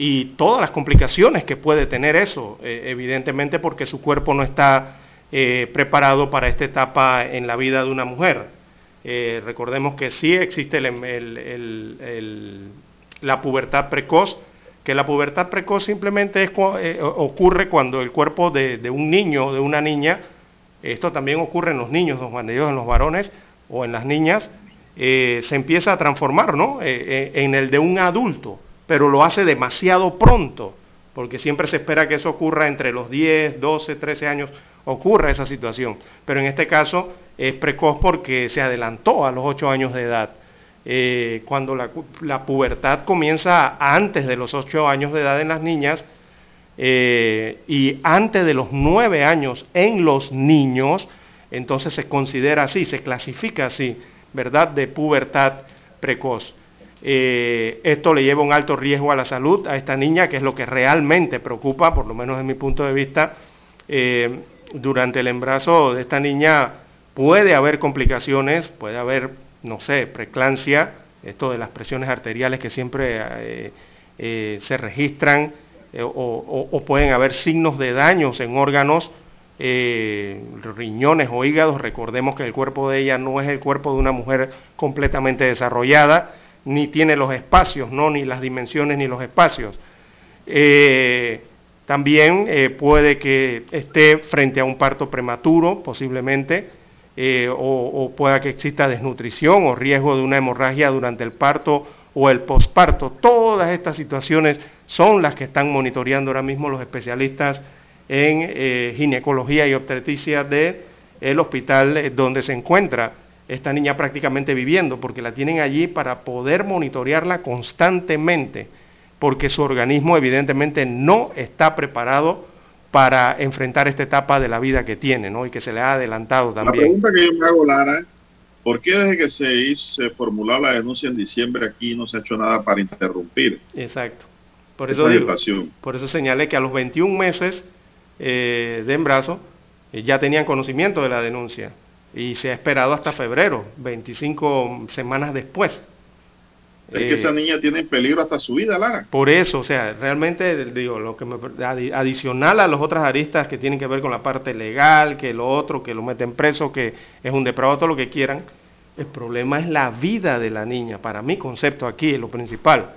y todas las complicaciones que puede tener eso, eh, evidentemente porque su cuerpo no está eh, preparado para esta etapa en la vida de una mujer. Eh, recordemos que sí existe el- el- la pubertad precoz, que la pubertad precoz simplemente es, eh, ocurre cuando el cuerpo de, un niño o de una niña, esto también ocurre en los niños, Dios, en los varones o en las niñas, se empieza a transformar ¿no? En el de un adulto, pero lo hace demasiado pronto, porque siempre se espera que eso ocurra entre los 10, 12, 13 años, ocurra esa situación. Pero en este caso es precoz porque se adelantó a los 8 años de edad. Eh, cuando la, pubertad comienza antes de los 8 años de edad en las niñas, eh, y antes de los nueve años en los niños, entonces se considera así, se clasifica así, ¿verdad? De pubertad precoz. Eh, esto le lleva un alto riesgo a la salud a esta niña, que es lo que realmente preocupa, por lo menos desde mi punto de vista. Eh, durante el embarazo de esta niña puede haber complicaciones, puede haber, no sé, preeclampsia, esto de las presiones arteriales que siempre eh, se registran, o, o- pueden haber signos de daños en órganos, riñones o hígados. Recordemos que el cuerpo de ella no es el cuerpo de una mujer completamente desarrollada, ni tiene los espacios, ¿no? ni las dimensiones ni los espacios. Eh, también eh, puede que esté frente a un parto prematuro, posiblemente, eh, o, pueda que exista desnutrición o riesgo de una hemorragia durante el parto o el posparto. Todas estas situaciones son las que están monitoreando ahora mismo los especialistas en ginecología y obstetricia del el hospital donde se encuentra esta niña prácticamente viviendo, porque la tienen allí para poder monitorearla constantemente, porque su organismo evidentemente no está preparado para enfrentar esta etapa de la vida que tiene, ¿no? Y que se le ha adelantado también. La pregunta que yo me hago, Lara, ¿por qué desde que se, hizo, se formuló la denuncia en diciembre aquí no se ha hecho nada para interrumpir? Exacto. Por eso, digo, por eso señalé que a los 21 meses eh, de embarazo eh, ya tenían conocimiento de la denuncia y se ha esperado hasta febrero, 25 semanas después. Es que esa eh, niña tiene en peligro hasta su vida, Lara. Por eso, o sea, realmente digo, lo que me, adicional a las otras aristas que tienen que ver con la parte legal, que lo otro, que lo meten preso, que es un depravado, todo lo que quieran, el problema es la vida de la niña. Para mi concepto aquí es lo principal,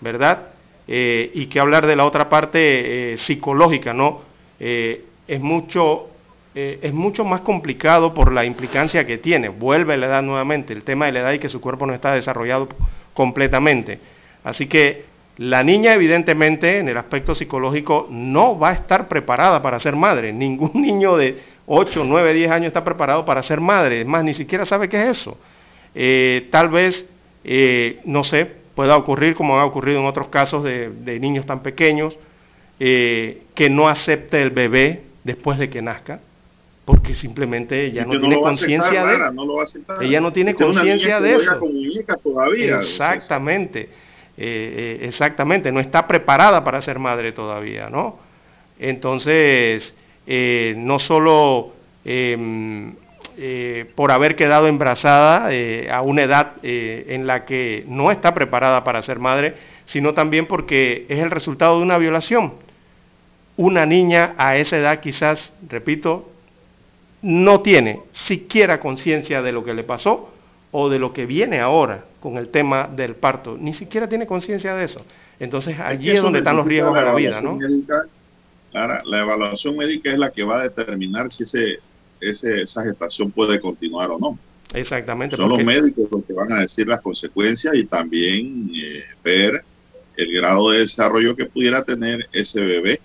¿verdad? Eh, y que hablar de la otra parte eh, psicológica, ¿no? es mucho eh, es mucho más complicado por la implicancia que tiene. Vuelve la edad nuevamente, el tema de la edad y que su cuerpo no está desarrollado completamente. Así que la niña evidentemente en el aspecto psicológico no va a estar preparada para ser madre. Ningún niño de 8, 9, 10 años está preparado para ser madre. Es más, ni siquiera sabe qué es eso. Eh, tal vez, eh, no sé, pueda ocurrir como ha ocurrido en otros casos de, niños tan pequeños, que no acepte el bebé después de que nazca porque simplemente ella no, tiene conciencia de ella no tiene conciencia de eso. todavía, exactamente. Eh, eh, exactamente. No está preparada para ser madre todavía no entonces eh, no solo em, por haber quedado embarazada a una edad en la que no está preparada para ser madre sino también porque es el resultado de una violación. Una niña a esa edad quizás repito no tiene siquiera conciencia de lo que le pasó o de lo que viene ahora con el tema del parto. Ni siquiera tiene conciencia de eso. Entonces allí es, donde están los riesgos de la vida, ¿no? la evaluación médica es la que va a determinar si ese, esa gestación puede continuar o no. Exactamente. Son los médicos los que van a decir las consecuencias y también eh, ver el grado de desarrollo que pudiera tener ese bebé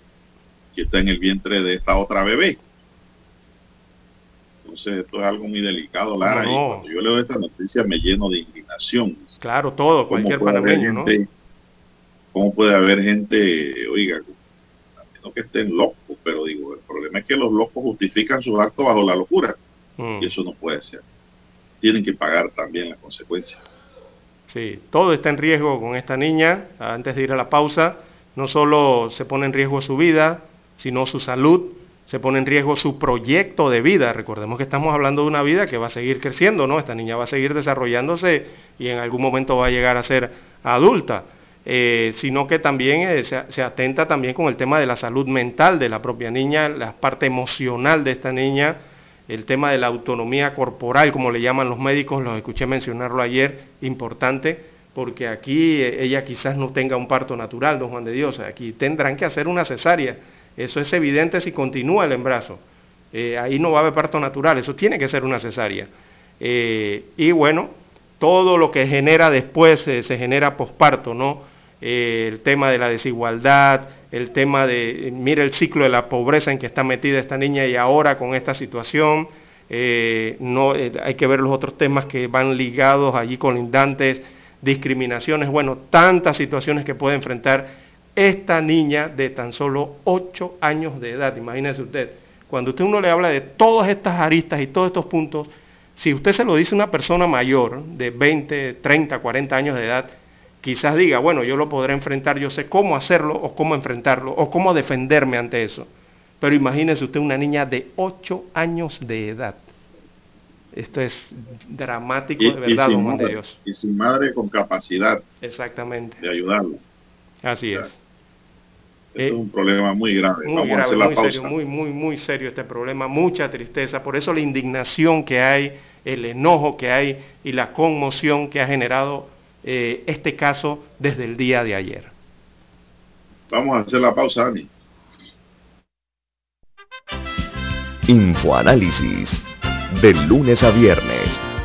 que está en el vientre de esta otra bebé. Entonces esto es algo muy delicado, Lara, y cuando yo leo esta noticia me lleno de indignación. Claro, todo, cualquier panameño, ¿no? ¿Cómo puede haber gente, oiga, no que estén locos, pero digo, el problema es que los locos justifican sus actos bajo la locura, mm. y eso no puede ser. Tienen que pagar también las consecuencias. Sí, todo está en riesgo con esta niña. Antes de ir a la pausa, no solo se pone en riesgo su vida, sino su salud, se pone en riesgo su proyecto de vida. Recordemos que estamos hablando de una vida que va a seguir creciendo, ¿no? Esta niña va a seguir desarrollándose y en algún momento va a llegar a ser adulta. Eh, sino que también eh, se, atenta también con el tema de la salud mental de la propia niña, la parte emocional de esta niña, el tema de la autonomía corporal, como le llaman los médicos, los escuché mencionarlo ayer, importante, porque aquí eh, ella quizás no tenga un parto natural, don Juan de Dios, aquí tendrán que hacer una cesárea eso es evidente si continúa el embarazo. Eh, ahí no va a haber parto natural, eso tiene que ser una cesárea. Eh, y bueno, todo lo que genera después eh, se genera posparto, ¿no? el tema de la desigualdad, el tema de, mire el ciclo de la pobreza en que está metida esta niña y ahora con esta situación, no, hay que ver los otros temas que van ligados allí con lindantes, discriminaciones, bueno, tantas situaciones que puede enfrentar esta niña de tan solo 8 años de edad, imagínese usted, cuando usted uno le habla de todas estas aristas y todos estos puntos, si usted se lo dice a una persona mayor de 20, 30, 40 años de edad, quizás diga, bueno, yo lo podré enfrentar, yo sé cómo hacerlo o cómo enfrentarlo o cómo defenderme ante eso. Pero imagínese usted una niña de 8 años de edad. Esto es dramático de verdad, don Dios. Y sin madre con capacidad Exactamente. de ayudarlo. Así es. Es un problema muy grave. Muy Vamos a hacer la muy Serio, muy, muy, muy serio este problema, mucha tristeza. Por eso la indignación que hay, el enojo que hay y la conmoción que ha generado eh, este caso desde el día de ayer. Vamos a hacer la pausa, Dani. Infoanálisis. De lunes a viernes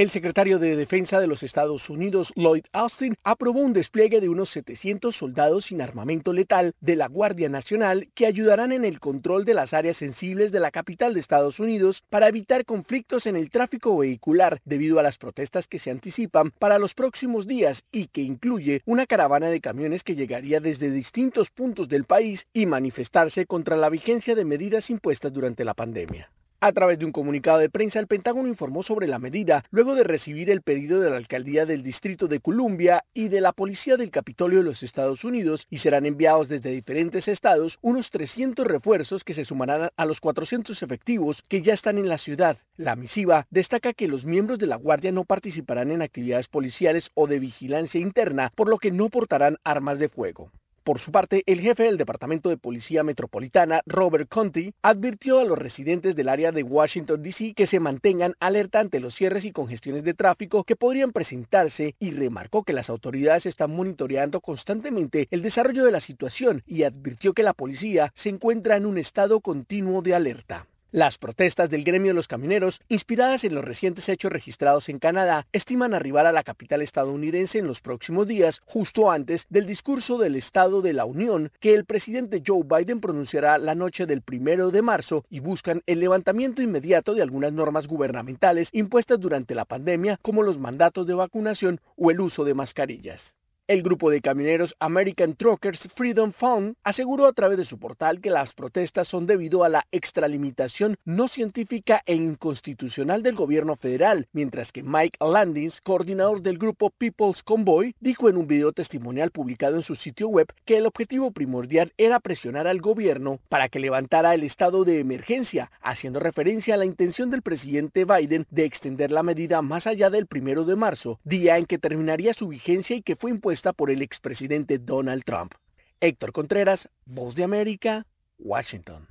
El secretario de Defensa de los Estados Unidos, Lloyd Austin, aprobó un despliegue de unos 700 soldados sin armamento letal de la Guardia Nacional que ayudarán en el control de las áreas sensibles de la capital de Estados Unidos para evitar conflictos en el tráfico vehicular debido a las protestas que se anticipan para los próximos días y que incluye una caravana de camiones que llegaría desde distintos puntos del país y manifestarse contra la vigencia de medidas impuestas durante la pandemia. A través de un comunicado de prensa, el Pentágono informó sobre la medida luego de recibir el pedido de la Alcaldía del Distrito de Columbia y de la Policía del Capitolio de los Estados Unidos y serán enviados desde diferentes estados unos 300 refuerzos que se sumarán a los 400 efectivos que ya están en la ciudad. La misiva destaca que los miembros de la Guardia no participarán en actividades policiales o de vigilancia interna, por lo que no portarán armas de fuego. Por su parte, el jefe del Departamento de Policía Metropolitana, Robert Conti, advirtió a los residentes del área de Washington, D.C. que se mantengan alerta ante los cierres y congestiones de tráfico que podrían presentarse y remarcó que las autoridades están monitoreando constantemente el desarrollo de la situación y advirtió que la policía se encuentra en un estado continuo de alerta. Las protestas del gremio de los camioneros, inspiradas en los recientes hechos registrados en Canadá, estiman arribar a la capital estadounidense en los próximos días, justo antes del discurso del Estado de la Unión que el presidente Joe Biden pronunciará la noche del primero de marzo y buscan el levantamiento inmediato de algunas normas gubernamentales impuestas durante la pandemia, como los mandatos de vacunación o el uso de mascarillas. El grupo de camioneros American Truckers Freedom Fund aseguró a través de su portal que las protestas son debido a la extralimitación no científica e inconstitucional del gobierno federal, mientras que Mike Landis, coordinador del grupo People's Convoy, dijo en un video testimonial publicado en su sitio web que el objetivo primordial era presionar al gobierno para que levantara el estado de emergencia, haciendo referencia a la intención del presidente Biden de extender la medida más allá del primero de marzo, día en que terminaría su vigencia y que fue impuesta por el expresidente Donald Trump. Héctor Contreras, Voz de América, Washington.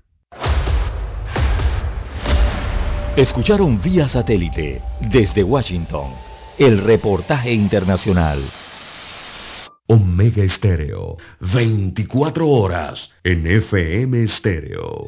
Escucharon vía satélite desde Washington el reportaje internacional. Omega Estéreo, 24 horas en FM Estéreo.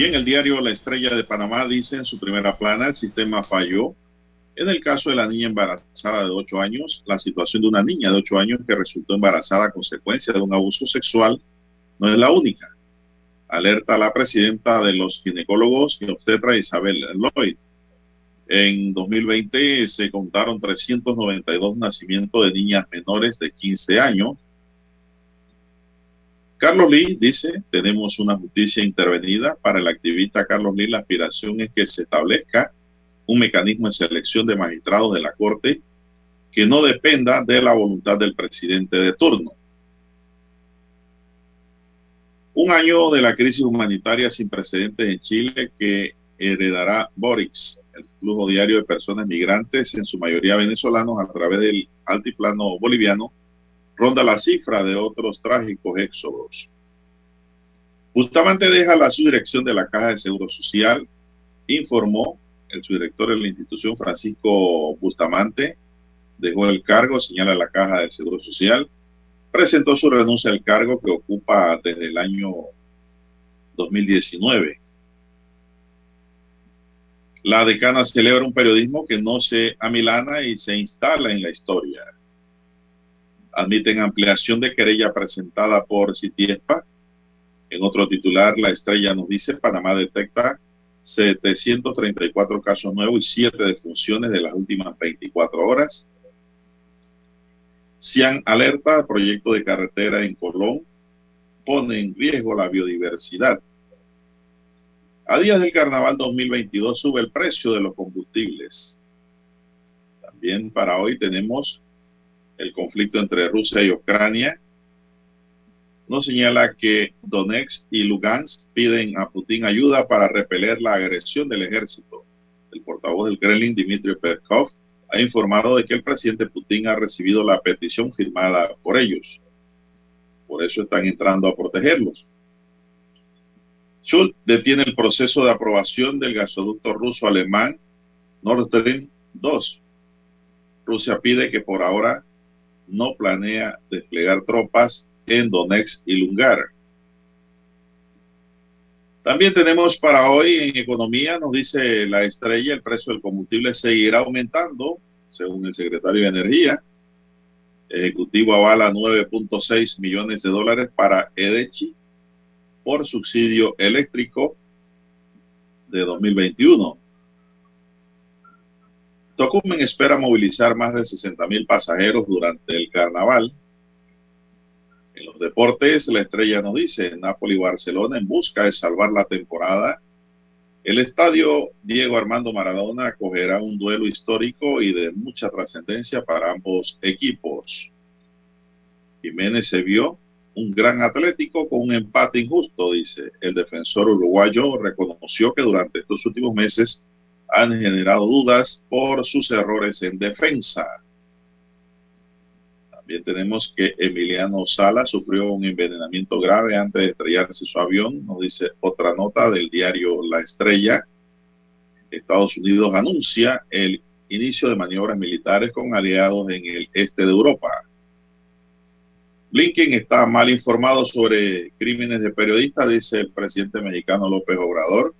Bien, el diario La Estrella de Panamá dice en su primera plana, el sistema falló. En el caso de la niña embarazada de 8 años, la situación de una niña de 8 años que resultó embarazada a consecuencia de un abuso sexual no es la única. Alerta a la presidenta de los ginecólogos y obstetra Isabel Lloyd. En 2020 se contaron 392 nacimientos de niñas menores de 15 años Carlos Lee dice, tenemos una justicia intervenida. Para el activista Carlos Lee, la aspiración es que se establezca un mecanismo de selección de magistrados de la Corte que no dependa de la voluntad del presidente de turno. Un año de la crisis humanitaria sin precedentes en Chile que heredará Boris, el flujo diario de personas migrantes, en su mayoría venezolanos, a través del altiplano boliviano, ronda la cifra de otros trágicos éxodos. Bustamante deja la subdirección de la Caja de Seguro Social, informó el subdirector de la institución, Francisco Bustamante, dejó el cargo, señala la Caja de Seguro Social, presentó su renuncia al cargo que ocupa desde el año 2019. La decana celebra un periodismo que no se amilana y se instala en la historia. Admiten ampliación de querella presentada por Citiespa. En otro titular, la estrella nos dice, Panamá detecta 734 casos nuevos y 7 defunciones de las últimas 24 horas. Cian alerta, proyecto de carretera en Colón pone en riesgo la biodiversidad. A días del carnaval 2022 sube el precio de los combustibles. También para hoy tenemos el conflicto entre Rusia y Ucrania. Nos señala que Donetsk y Lugansk piden a Putin ayuda para repeler la agresión del ejército. El portavoz del Kremlin, Dmitry Peskov, ha informado de que el presidente Putin ha recibido la petición firmada por ellos. Por eso están entrando a protegerlos. Schultz detiene el proceso de aprobación del gasoducto ruso-alemán Nord Stream 2. Rusia pide que por ahora no planea desplegar tropas en Donetsk y Lungar. También tenemos para hoy en economía, nos dice la estrella, el precio del combustible seguirá aumentando, según el secretario de Energía. Ejecutivo avala 9.6 millones de dólares para EDECHI por subsidio eléctrico de 2021. Tocumen espera movilizar más de 60 mil pasajeros durante el carnaval. En los deportes, la estrella nos dice, Napoli Barcelona en busca de salvar la temporada. El estadio Diego Armando Maradona acogerá un duelo histórico y de mucha trascendencia para ambos equipos. Jiménez se vio un gran atlético con un empate injusto, dice. El defensor uruguayo reconoció que durante estos últimos meses han generado dudas por sus errores en defensa. También tenemos que Emiliano Sala sufrió un envenenamiento grave antes de estrellarse su avión, nos dice otra nota del diario La Estrella. Estados Unidos anuncia el inicio de maniobras militares con aliados en el este de Europa. Blinken está mal informado sobre crímenes de periodistas, dice el presidente mexicano López Obrador.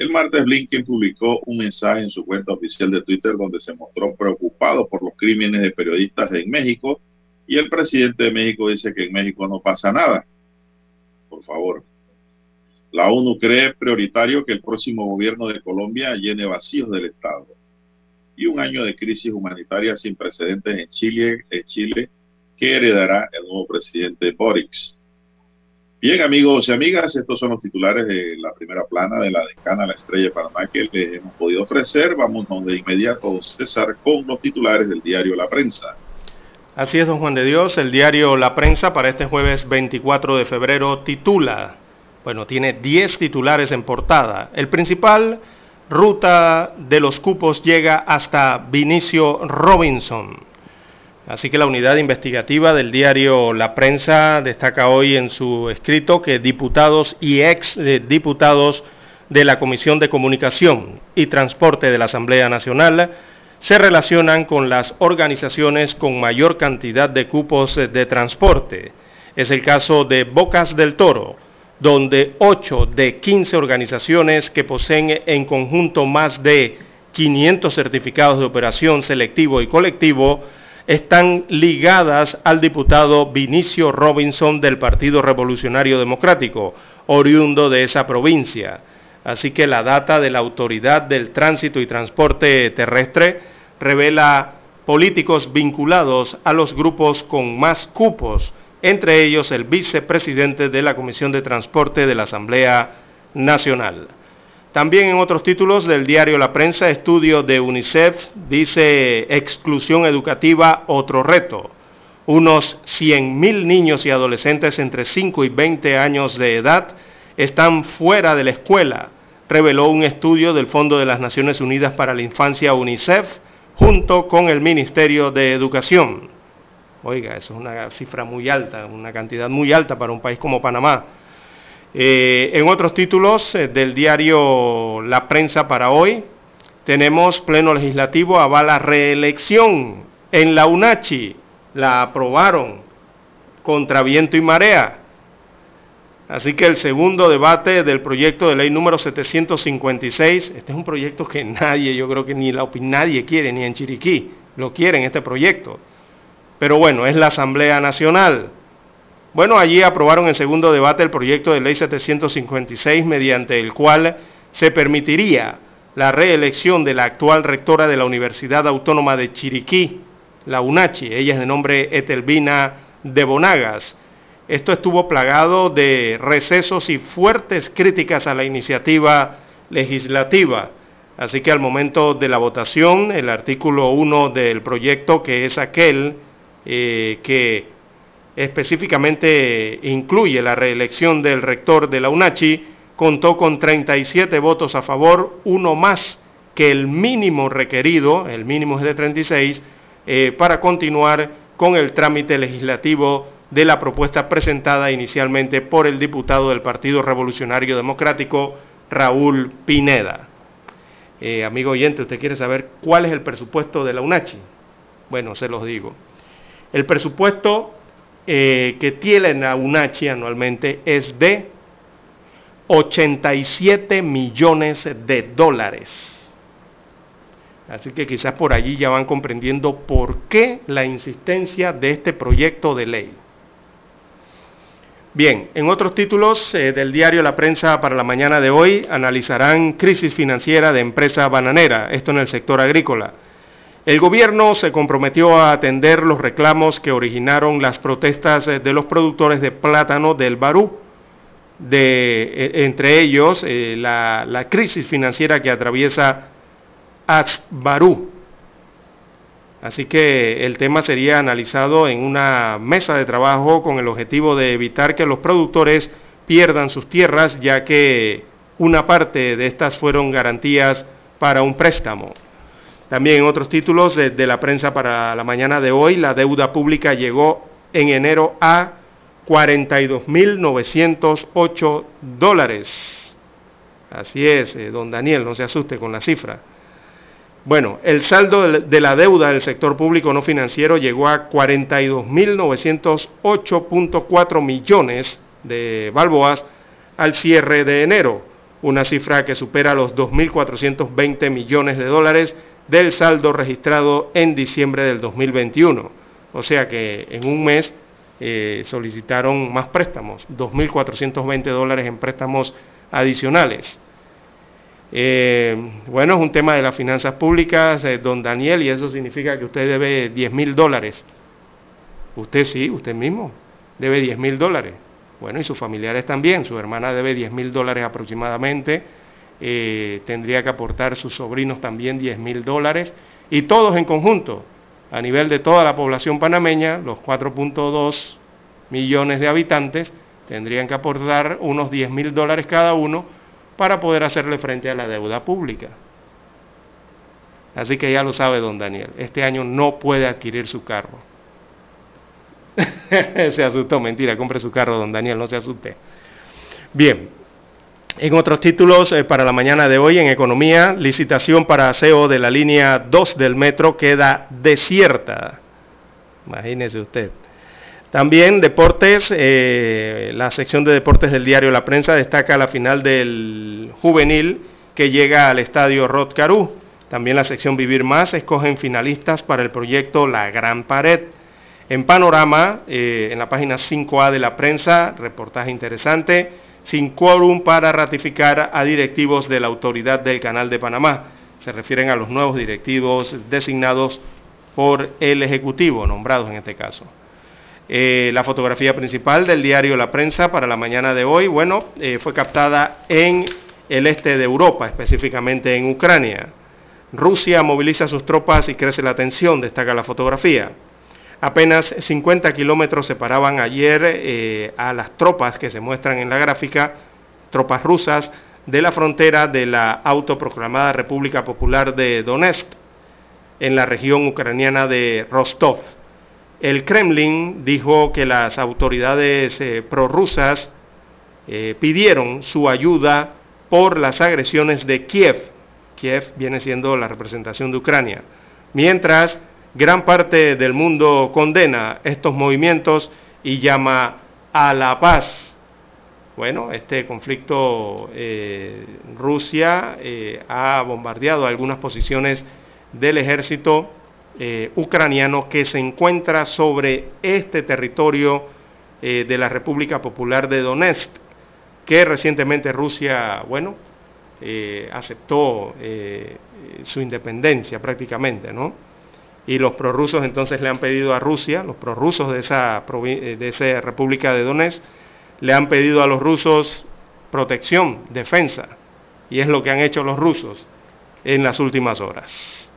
El martes Blinken publicó un mensaje en su cuenta oficial de Twitter donde se mostró preocupado por los crímenes de periodistas en México y el presidente de México dice que en México no pasa nada. Por favor. La ONU cree prioritario que el próximo gobierno de Colombia llene vacíos del Estado. Y un año de crisis humanitaria sin precedentes en Chile, en Chile que heredará el nuevo presidente Boric. Bien, amigos y amigas, estos son los titulares de la primera plana de la decana La Estrella de Panamá que les hemos podido ofrecer. Vamos de inmediato, César, con los titulares del diario La Prensa. Así es, don Juan de Dios. El diario La Prensa para este jueves 24 de febrero titula, bueno, tiene 10 titulares en portada. El principal, ruta de los cupos llega hasta Vinicio Robinson. Así que la unidad investigativa del diario La Prensa destaca hoy en su escrito que diputados y ex eh, diputados de la Comisión de Comunicación y Transporte de la Asamblea Nacional se relacionan con las organizaciones con mayor cantidad de cupos de transporte. Es el caso de Bocas del Toro, donde 8 de 15 organizaciones que poseen en conjunto más de 500 certificados de operación selectivo y colectivo están ligadas al diputado Vinicio Robinson del Partido Revolucionario Democrático, oriundo de esa provincia. Así que la data de la Autoridad del Tránsito y Transporte Terrestre revela políticos vinculados a los grupos con más cupos, entre ellos el vicepresidente de la Comisión de Transporte de la Asamblea Nacional. También en otros títulos del diario La Prensa, estudio de UNICEF dice exclusión educativa, otro reto. Unos 100.000 niños y adolescentes entre 5 y 20 años de edad están fuera de la escuela, reveló un estudio del Fondo de las Naciones Unidas para la Infancia UNICEF junto con el Ministerio de Educación. Oiga, eso es una cifra muy alta, una cantidad muy alta para un país como Panamá. Eh, en otros títulos eh, del diario La Prensa para hoy, Tenemos pleno legislativo avala reelección en la UNACHI. La aprobaron contra viento y marea. Así que el segundo debate del proyecto de ley número 756, este es un proyecto que nadie, yo creo que ni la nadie quiere, ni en Chiriquí lo quieren este proyecto. Pero bueno, es la Asamblea Nacional. Bueno, allí aprobaron en segundo debate el proyecto de ley 756 mediante el cual se permitiría la reelección de la actual rectora de la Universidad Autónoma de Chiriquí, la UNACHI. Ella es de nombre Etelvina de Bonagas. Esto estuvo plagado de recesos y fuertes críticas a la iniciativa legislativa. Así que al momento de la votación, el artículo 1 del proyecto, que es aquel eh, que específicamente incluye la reelección del rector de la UNACHI, contó con 37 votos a favor, uno más que el mínimo requerido, el mínimo es de 36, eh, para continuar con el trámite legislativo de la propuesta presentada inicialmente por el diputado del Partido Revolucionario Democrático, Raúl Pineda. Eh, amigo oyente, ¿usted quiere saber cuál es el presupuesto de la UNACHI? Bueno, se los digo. El presupuesto eh, que tiene la UNACHI anualmente es de 87 millones de dólares. Así que quizás por allí ya van comprendiendo por qué la insistencia de este proyecto de ley. Bien, en otros títulos eh, del diario La Prensa para la mañana de hoy analizarán crisis financiera de empresa bananera, esto en el sector agrícola. El gobierno se comprometió a atender los reclamos que originaron las protestas eh, de los productores de plátano del Barú, de, eh, entre ellos la, la, crisis financiera que atraviesa Barú. Así que el tema sería analizado en una mesa de trabajo con el objetivo de evitar que los productores pierdan sus tierras, ya que una parte de estas fueron garantías para un préstamo. También en otros títulos de, la prensa para la mañana de hoy, la deuda pública llegó en enero a 42.908 dólares. Así es, eh, don Daniel, no se asuste con la cifra. Bueno, el saldo de la deuda del sector público no financiero llegó a 42.908.4 millones de balboas al cierre de enero, una cifra que supera los 2.420 millones de dólares del saldo registrado en diciembre del 2021. O sea que en un mes eh, solicitaron más préstamos, 2.420 dólares en préstamos adicionales. Eh, bueno, es un tema de las finanzas públicas, eh, don Daniel, y eso significa que usted debe 10 mil dólares. Usted sí, usted mismo, debe 10 mil dólares. Bueno, y sus familiares también. Su hermana debe 10 mil dólares aproximadamente. Eh, tendría que aportar sus sobrinos también 10 mil dólares. Y todos en conjunto, a nivel de toda la población panameña, los 4.2 millones de habitantes, tendrían que aportar unos 10 mil dólares cada uno para poder hacerle frente a la deuda pública. Así que ya lo sabe don Daniel, este año no puede adquirir su carro. se asustó, mentira, compre su carro don Daniel, no se asuste. Bien, en otros títulos eh, para la mañana de hoy en economía, licitación para aseo de la línea 2 del metro queda desierta. Imagínese usted. También deportes, eh, la sección de deportes del diario La Prensa destaca la final del juvenil que llega al estadio Rod Caru. También la sección Vivir Más escogen finalistas para el proyecto La Gran Pared. En Panorama, eh, en la página 5A de la prensa, reportaje interesante, sin quórum para ratificar a directivos de la autoridad del Canal de Panamá. Se refieren a los nuevos directivos designados por el Ejecutivo, nombrados en este caso. Eh, la fotografía principal del diario La Prensa para la mañana de hoy, bueno, eh, fue captada en el este de Europa, específicamente en Ucrania. Rusia moviliza sus tropas y crece la tensión, destaca la fotografía. Apenas 50 kilómetros separaban ayer eh, a las tropas que se muestran en la gráfica, tropas rusas, de la frontera de la autoproclamada República Popular de Donetsk, en la región ucraniana de Rostov. El Kremlin dijo que las autoridades eh, prorrusas eh, pidieron su ayuda por las agresiones de Kiev, Kiev viene siendo la representación de Ucrania. Mientras gran parte del mundo condena estos movimientos y llama a la paz. Bueno, este conflicto, eh, Rusia eh, ha bombardeado algunas posiciones del ejército eh, ucraniano que se encuentra sobre este territorio de la República Popular de Donetsk, que recientemente Rusia, bueno, aceptó su independencia prácticamente, ¿no? Y los prorrusos entonces le han pedido a Rusia, los prorrusos de esa, eh, de esa República de Donetsk, le han pedido a los rusos protección, defensa, y es lo que han hecho los rusos en las últimas horas.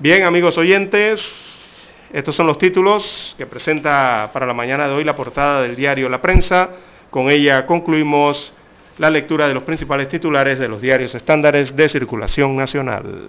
Bien, amigos oyentes, estos son los títulos que presenta para la mañana de hoy la portada del diario La Prensa. Con ella concluimos la lectura de los principales titulares de los diarios estándares de circulación nacional.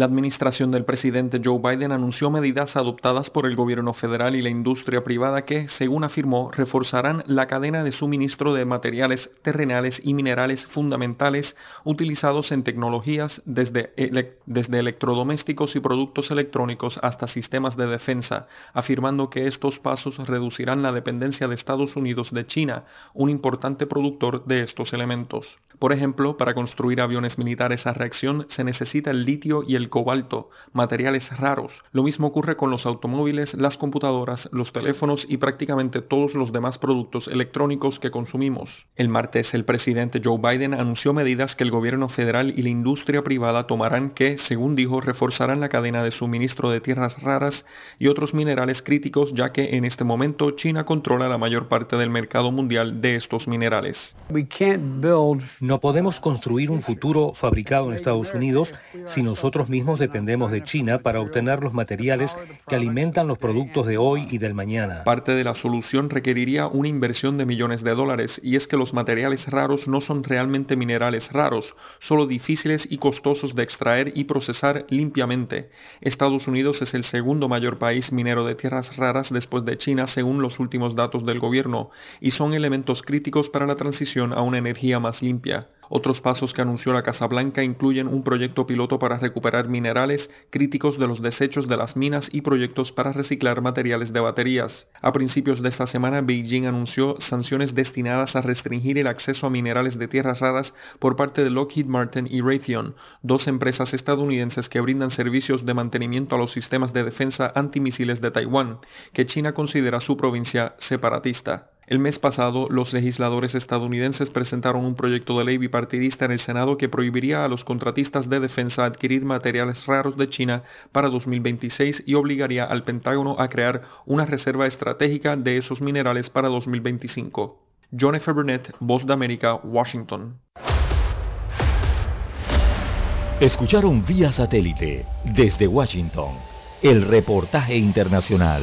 La administración del presidente Joe Biden anunció medidas adoptadas por el gobierno federal y la industria privada que, según afirmó, reforzarán la cadena de suministro de materiales terrenales y minerales fundamentales utilizados en tecnologías desde, electrodomésticos y productos electrónicos hasta sistemas de defensa, afirmando que estos pasos reducirán la dependencia de Estados Unidos de China, un importante productor de estos elementos. Por ejemplo, para construir aviones militares a reacción se necesita el litio y el cobalto, materiales raros. Lo mismo ocurre con los automóviles, las computadoras, los teléfonos y prácticamente todos los demás productos electrónicos que consumimos. El martes, el presidente Joe Biden anunció medidas que el gobierno federal y la industria privada tomarán que, según dijo, reforzarán la cadena de suministro de tierras raras y otros minerales críticos, ya que en este momento China controla la mayor parte del mercado mundial de estos minerales. No podemos construir un futuro fabricado en Estados Unidos si nosotros mismos dependemos de China para obtener los materiales que alimentan los productos de hoy y del mañana. Parte de la solución requeriría una inversión de millones de dólares y es que los materiales raros no son realmente minerales raros, solo difíciles y costosos de extraer y procesar limpiamente. Estados Unidos es el segundo mayor país minero de tierras raras después de China según los últimos datos del gobierno y son elementos críticos para la transición a una energía más limpia. Otros pasos que anunció la Casa Blanca incluyen un proyecto piloto para recuperar minerales críticos de los desechos de las minas y proyectos para reciclar materiales de baterías. A principios de esta semana, Beijing anunció sanciones destinadas a restringir el acceso a minerales de tierras raras por parte de Lockheed Martin y Raytheon, dos empresas estadounidenses que brindan servicios de mantenimiento a los sistemas de defensa antimisiles de Taiwán, que China considera su provincia separatista. El mes pasado, los legisladores estadounidenses presentaron un proyecto de ley bipartidista en el Senado que prohibiría a los contratistas de defensa adquirir materiales raros de China para 2026 y obligaría al Pentágono a crear una reserva estratégica de esos minerales para 2025. John F. Burnett, Voz de América, Washington. Escucharon vía satélite desde Washington el reportaje internacional.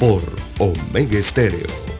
por Omega Estéreo.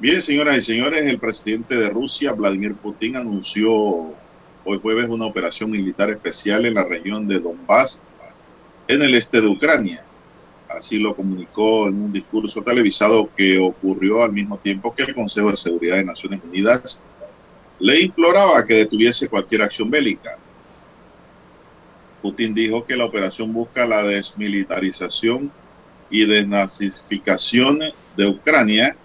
Bien, señoras y señores, el presidente de Rusia, Vladimir Putin, anunció hoy jueves una operación militar especial en la región de Donbass, en el este de Ucrania. Así lo comunicó en un discurso televisado que ocurrió al mismo tiempo que el Consejo de Seguridad de Naciones Unidas le imploraba que detuviese cualquier acción bélica. Putin dijo que la operación busca la desmilitarización y desnazificación de Ucrania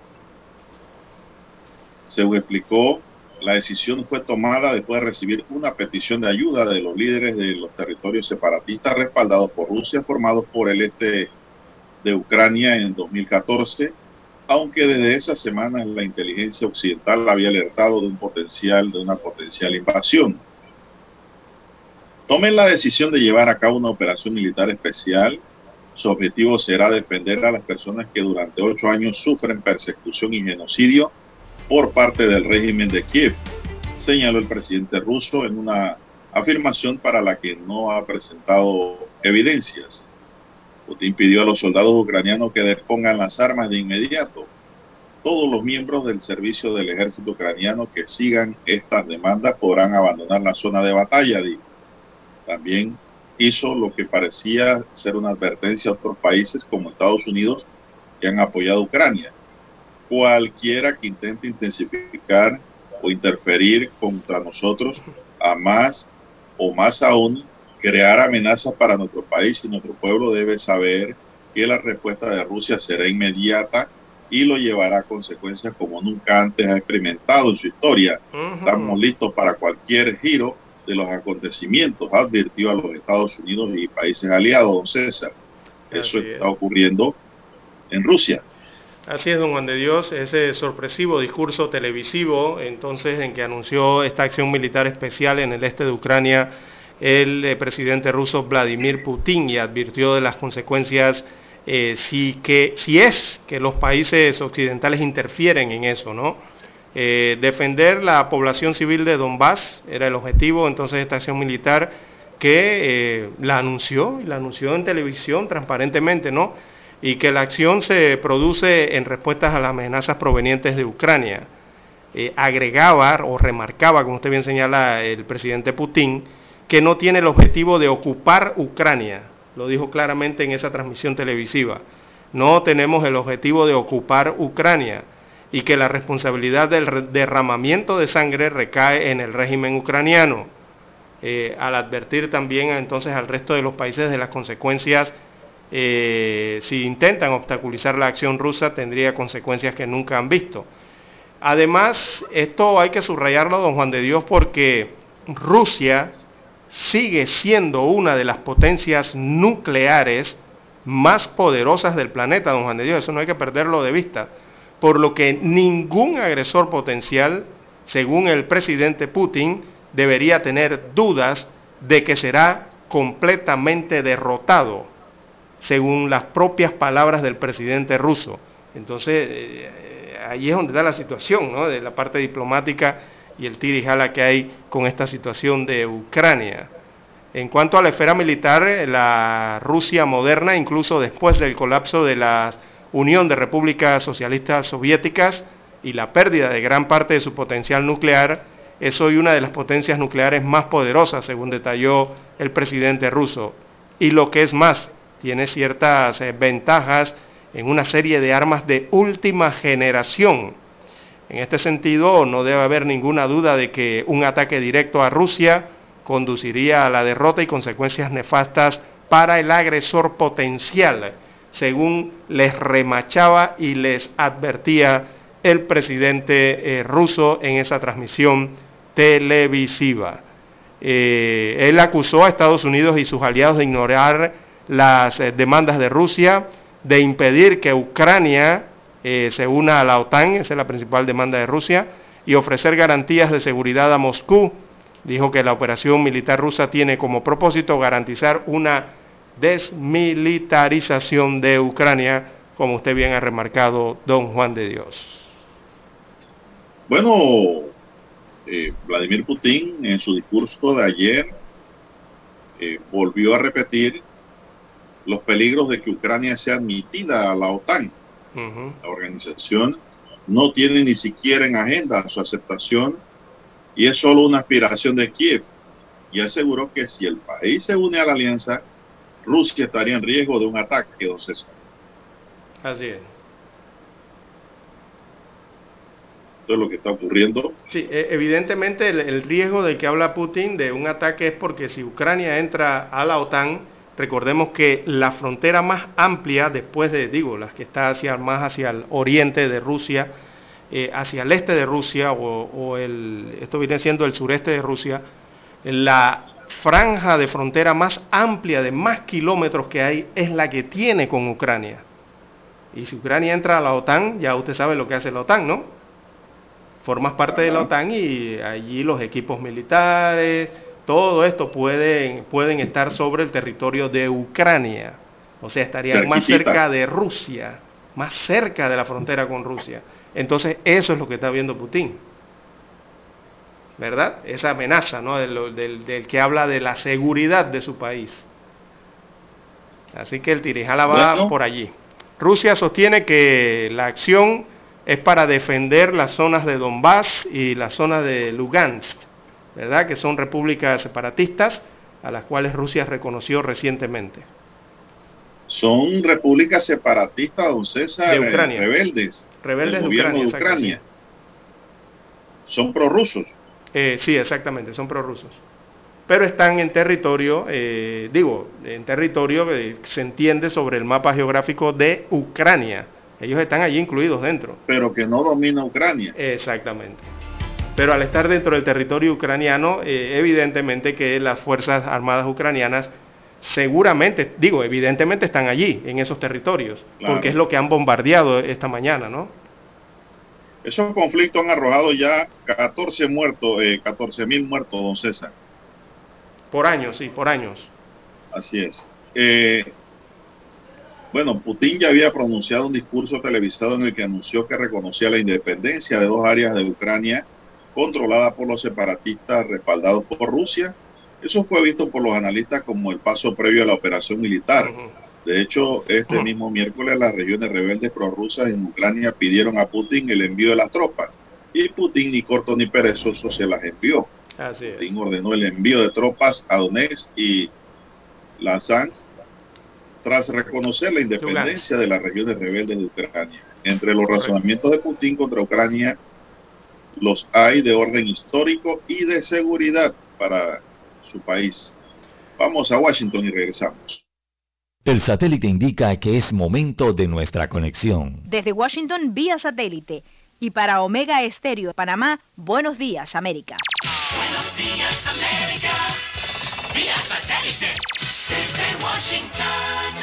según explicó, la decisión fue tomada después de recibir una petición de ayuda de los líderes de los territorios separatistas respaldados por Rusia, formados por el este de Ucrania en 2014, aunque desde esa semana la inteligencia occidental había alertado de un potencial, de una potencial invasión. Tomen la decisión de llevar a cabo una operación militar especial. Su objetivo será defender a las personas que durante ocho años sufren persecución y genocidio por parte del régimen de Kiev, señaló el presidente ruso en una afirmación para la que no ha presentado evidencias. Putin pidió a los soldados ucranianos que dispongan las armas de inmediato. Todos los miembros del servicio del ejército ucraniano que sigan estas demandas podrán abandonar la zona de batalla, dijo. También hizo lo que parecía ser una advertencia a otros países como Estados Unidos que han apoyado a Ucrania cualquiera que intente intensificar o interferir contra nosotros, a más o más aún crear amenazas para nuestro país y nuestro pueblo debe saber que la respuesta de Rusia será inmediata y lo llevará a consecuencias como nunca antes ha experimentado en su historia. Estamos listos para cualquier giro de los acontecimientos, advirtió a los Estados Unidos y países aliados, don César. Eso está ocurriendo en Rusia. Así es, don Juan de Dios, ese sorpresivo discurso televisivo, entonces, en que anunció esta acción militar especial en el este de Ucrania el eh, presidente ruso Vladimir Putin y advirtió de las consecuencias eh, si, que, si es que los países occidentales interfieren en eso, ¿no? Eh, defender la población civil de Donbass era el objetivo, entonces, esta acción militar que la anunció, y la anunció en televisión transparentemente, ¿no? Y que la acción se produce en respuestas a las amenazas provenientes de Ucrania. Eh, agregaba o remarcaba, como usted bien señala el presidente Putin, que no tiene el objetivo de ocupar Ucrania. Lo dijo claramente en esa transmisión televisiva. No tenemos el objetivo de ocupar Ucrania y que la responsabilidad del derramamiento de sangre recae en el régimen ucraniano. Eh, al advertir también entonces al resto de los países de las consecuencias eh, si intentan obstaculizar la acción rusa, tendría consecuencias que nunca han visto. Además, esto hay que subrayarlo, don Juan de Dios, porque Rusia sigue siendo una de las potencias nucleares más poderosas del planeta, don Juan de Dios. Eso no hay que perderlo de vista. Por lo que ningún agresor potencial, según el presidente Putin, debería tener dudas de que será completamente derrotado según las propias palabras del presidente ruso. Entonces, eh, ahí es donde está la situación, ¿no? De la parte diplomática y el tira y jala que hay con esta situación de Ucrania. En cuanto a la esfera militar, la Rusia moderna, incluso después del colapso de la Unión de Repúblicas Socialistas Soviéticas y la pérdida de gran parte de su potencial nuclear, es hoy una de las potencias nucleares más poderosas, según detalló el presidente ruso. Y lo que es más, tiene ciertas eh, ventajas en una serie de armas de última generación. En este sentido, no debe haber ninguna duda de que un ataque directo a Rusia conduciría a la derrota y consecuencias nefastas para el agresor potencial, según les remachaba y les advertía el presidente eh, ruso en esa transmisión televisiva. Eh, él acusó a Estados Unidos y sus aliados de ignorar las eh, demandas de Rusia, de impedir que Ucrania se una a la OTAN, esa es la principal demanda de Rusia, y ofrecer garantías de seguridad a Moscú dijo que la operación militar rusa tiene como propósito garantizar una desmilitarización de Ucrania, como usted bien ha remarcado, don Juan de Dios. Bueno, eh, Vladimir Putin en su discurso de ayer eh, volvió a repetir los peligros de que Ucrania sea admitida a la OTAN. La organización no tiene ni siquiera en agenda su aceptación y es solo una aspiración de Kiev. Y aseguró que si el país se une a la alianza, Rusia estaría en riesgo de un ataque, don César. Así es. Esto es lo que está ocurriendo. Sí, e, evidentemente el, el, riesgo del que habla Putin de un ataque es porque si Ucrania entra a la OTAN, recordemos que la frontera más amplia, después de, digo, las que está hacia, más hacia el oriente de Rusia, eh, hacia el este de Rusia, o, el, esto viene siendo el sureste de Rusia, la franja de frontera más amplia de más kilómetros que hay es la que tiene con Ucrania. Y si Ucrania entra a la OTAN, ya usted sabe lo que hace la OTAN, ¿no? Formas parte de la OTAN y allí los equipos militares, todo esto pueden, pueden estar sobre el territorio de Ucrania. O sea, estarían más cerca de Rusia, más cerca de la frontera con Rusia. Entonces eso es lo que está viendo Putin. ¿Verdad? Esa amenaza ¿no? del, que habla de la seguridad de su país. Así que el Tirijala va por allí. Rusia sostiene que la acción es para defender las zonas de Donbass y la zona de Lugansk, ¿verdad? Que son repúblicas separatistas a las cuales Rusia reconoció recientemente. Son repúblicas separatistas, don César, de Ucrania. rebeldes rebeldes del gobierno de Ucrania. Son prorrusos. Eh, sí, exactamente, son prorrusos. Pero están en territorio, eh, digo, en territorio que se entiende sobre el mapa geográfico de Ucrania. Ellos están allí incluidos dentro. Pero que no domina Ucrania. Exactamente. Pero al estar dentro del territorio ucraniano, eh, evidentemente que las Fuerzas Armadas ucranianas seguramente, digo, evidentemente están allí, en esos territorios, porque es lo que han bombardeado esta mañana, ¿no? Esos conflictos han arrojado ya 14 muertos, eh, 14 mil muertos, don César. Por años, sí, por años. Así es. Eh, bueno, Putin ya había pronunciado un discurso televisado en el que anunció que reconocía la independencia de dos áreas de Ucrania controladas por los separatistas respaldados por Rusia eso fue visto por los analistas como el paso previo a la operación militar. De hecho, este mismo miércoles las regiones rebeldes prorrusas en Ucrania pidieron a Putin el envío de las tropas. Y Putin ni corto ni perezoso se las envió. Putin ordenó el envío de tropas a Donetsk y Lugansk tras reconocer la independencia de las regiones rebeldes de Ucrania. Entre los razonamientos de Putin contra Ucrania los hay de orden histórico y de seguridad para su país. Vamos a Washington y regresamos. El satélite indica que es momento de nuestra conexión. Desde Washington vía satélite y para Omega Estéreo de Panamá, buenos días América. Buenos días América, vía satélite desde Washington.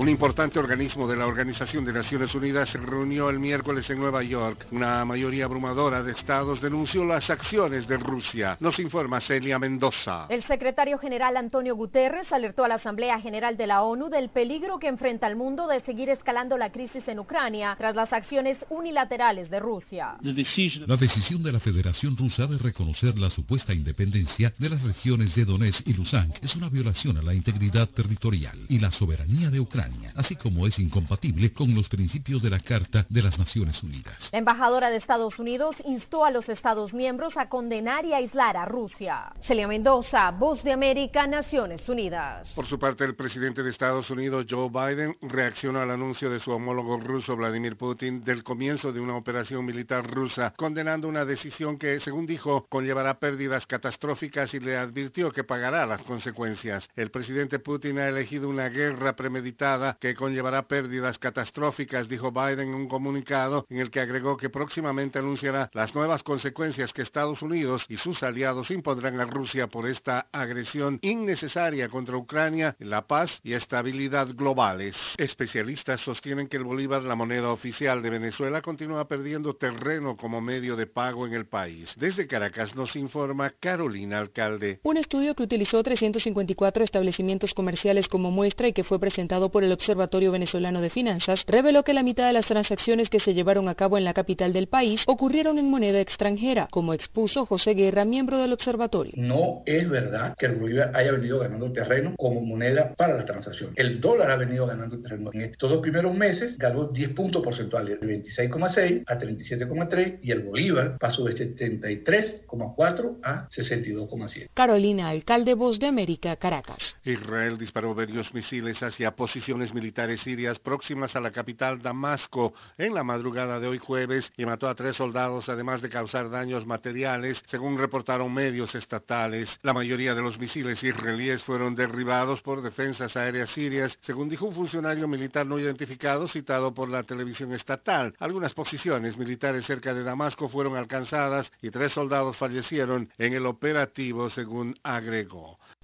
Un importante organismo de la Organización de Naciones Unidas se reunió el miércoles en Nueva York. Una mayoría abrumadora de estados denunció las acciones de Rusia. Nos informa Celia Mendoza. El secretario general Antonio Guterres alertó a la Asamblea General de la ONU del peligro que enfrenta el mundo de seguir escalando la crisis en Ucrania tras las acciones unilaterales de Rusia. La decisión de la Federación Rusa de reconocer la supuesta independencia de las regiones de Donetsk y Lugansk es una violación a la integridad territorial y la soberanía de Ucrania así como es incompatible con los principios de la Carta de las Naciones Unidas. La embajadora de Estados Unidos instó a los Estados miembros a condenar y aislar a Rusia. Celia Mendoza, Voz de América, Naciones Unidas. Por su parte, el presidente de Estados Unidos, Joe Biden, reaccionó al anuncio de su homólogo ruso, Vladimir Putin, del comienzo de una operación militar rusa, condenando una decisión que, según dijo, conllevará pérdidas catastróficas y le advirtió que pagará las consecuencias. El presidente Putin ha elegido una guerra premeditada que conllevará pérdidas catastróficas, dijo Biden en un comunicado en el que agregó que próximamente anunciará las nuevas consecuencias que Estados Unidos y sus aliados impondrán a Rusia por esta agresión innecesaria contra Ucrania, la paz y estabilidad globales. Especialistas sostienen que el bolívar, la moneda oficial de Venezuela, continúa perdiendo terreno como medio de pago en el país. Desde Caracas nos informa Carolina Alcalde. Un estudio que utilizó 354 establecimientos comerciales como muestra y que fue presentado por el Observatorio Venezolano de Finanzas reveló que la mitad de las transacciones que se llevaron a cabo en la capital del país ocurrieron en moneda extranjera, como expuso José Guerra, miembro del observatorio. No es verdad que el bolívar haya venido ganando terreno como moneda para la transacción. El dólar ha venido ganando terreno. En estos dos primeros meses ganó 10 puntos porcentuales, de 26,6 a 37,3 y el bolívar pasó de 73,4 a 62,7. Carolina, alcalde Voz de América, Caracas. Israel disparó varios misiles hacia posiciones militares sirias próximas a la capital Damasco en la madrugada de hoy jueves y mató a tres soldados además de causar daños materiales, según reportaron medios estatales. La mayoría de los misiles israelíes fueron derribados por defensas aéreas sirias, según dijo un funcionario militar no identificado citado por la televisión estatal. Algunas posiciones militares cerca de Damasco fueron alcanzadas y tres soldados fallecieron en el operativo, según agregó.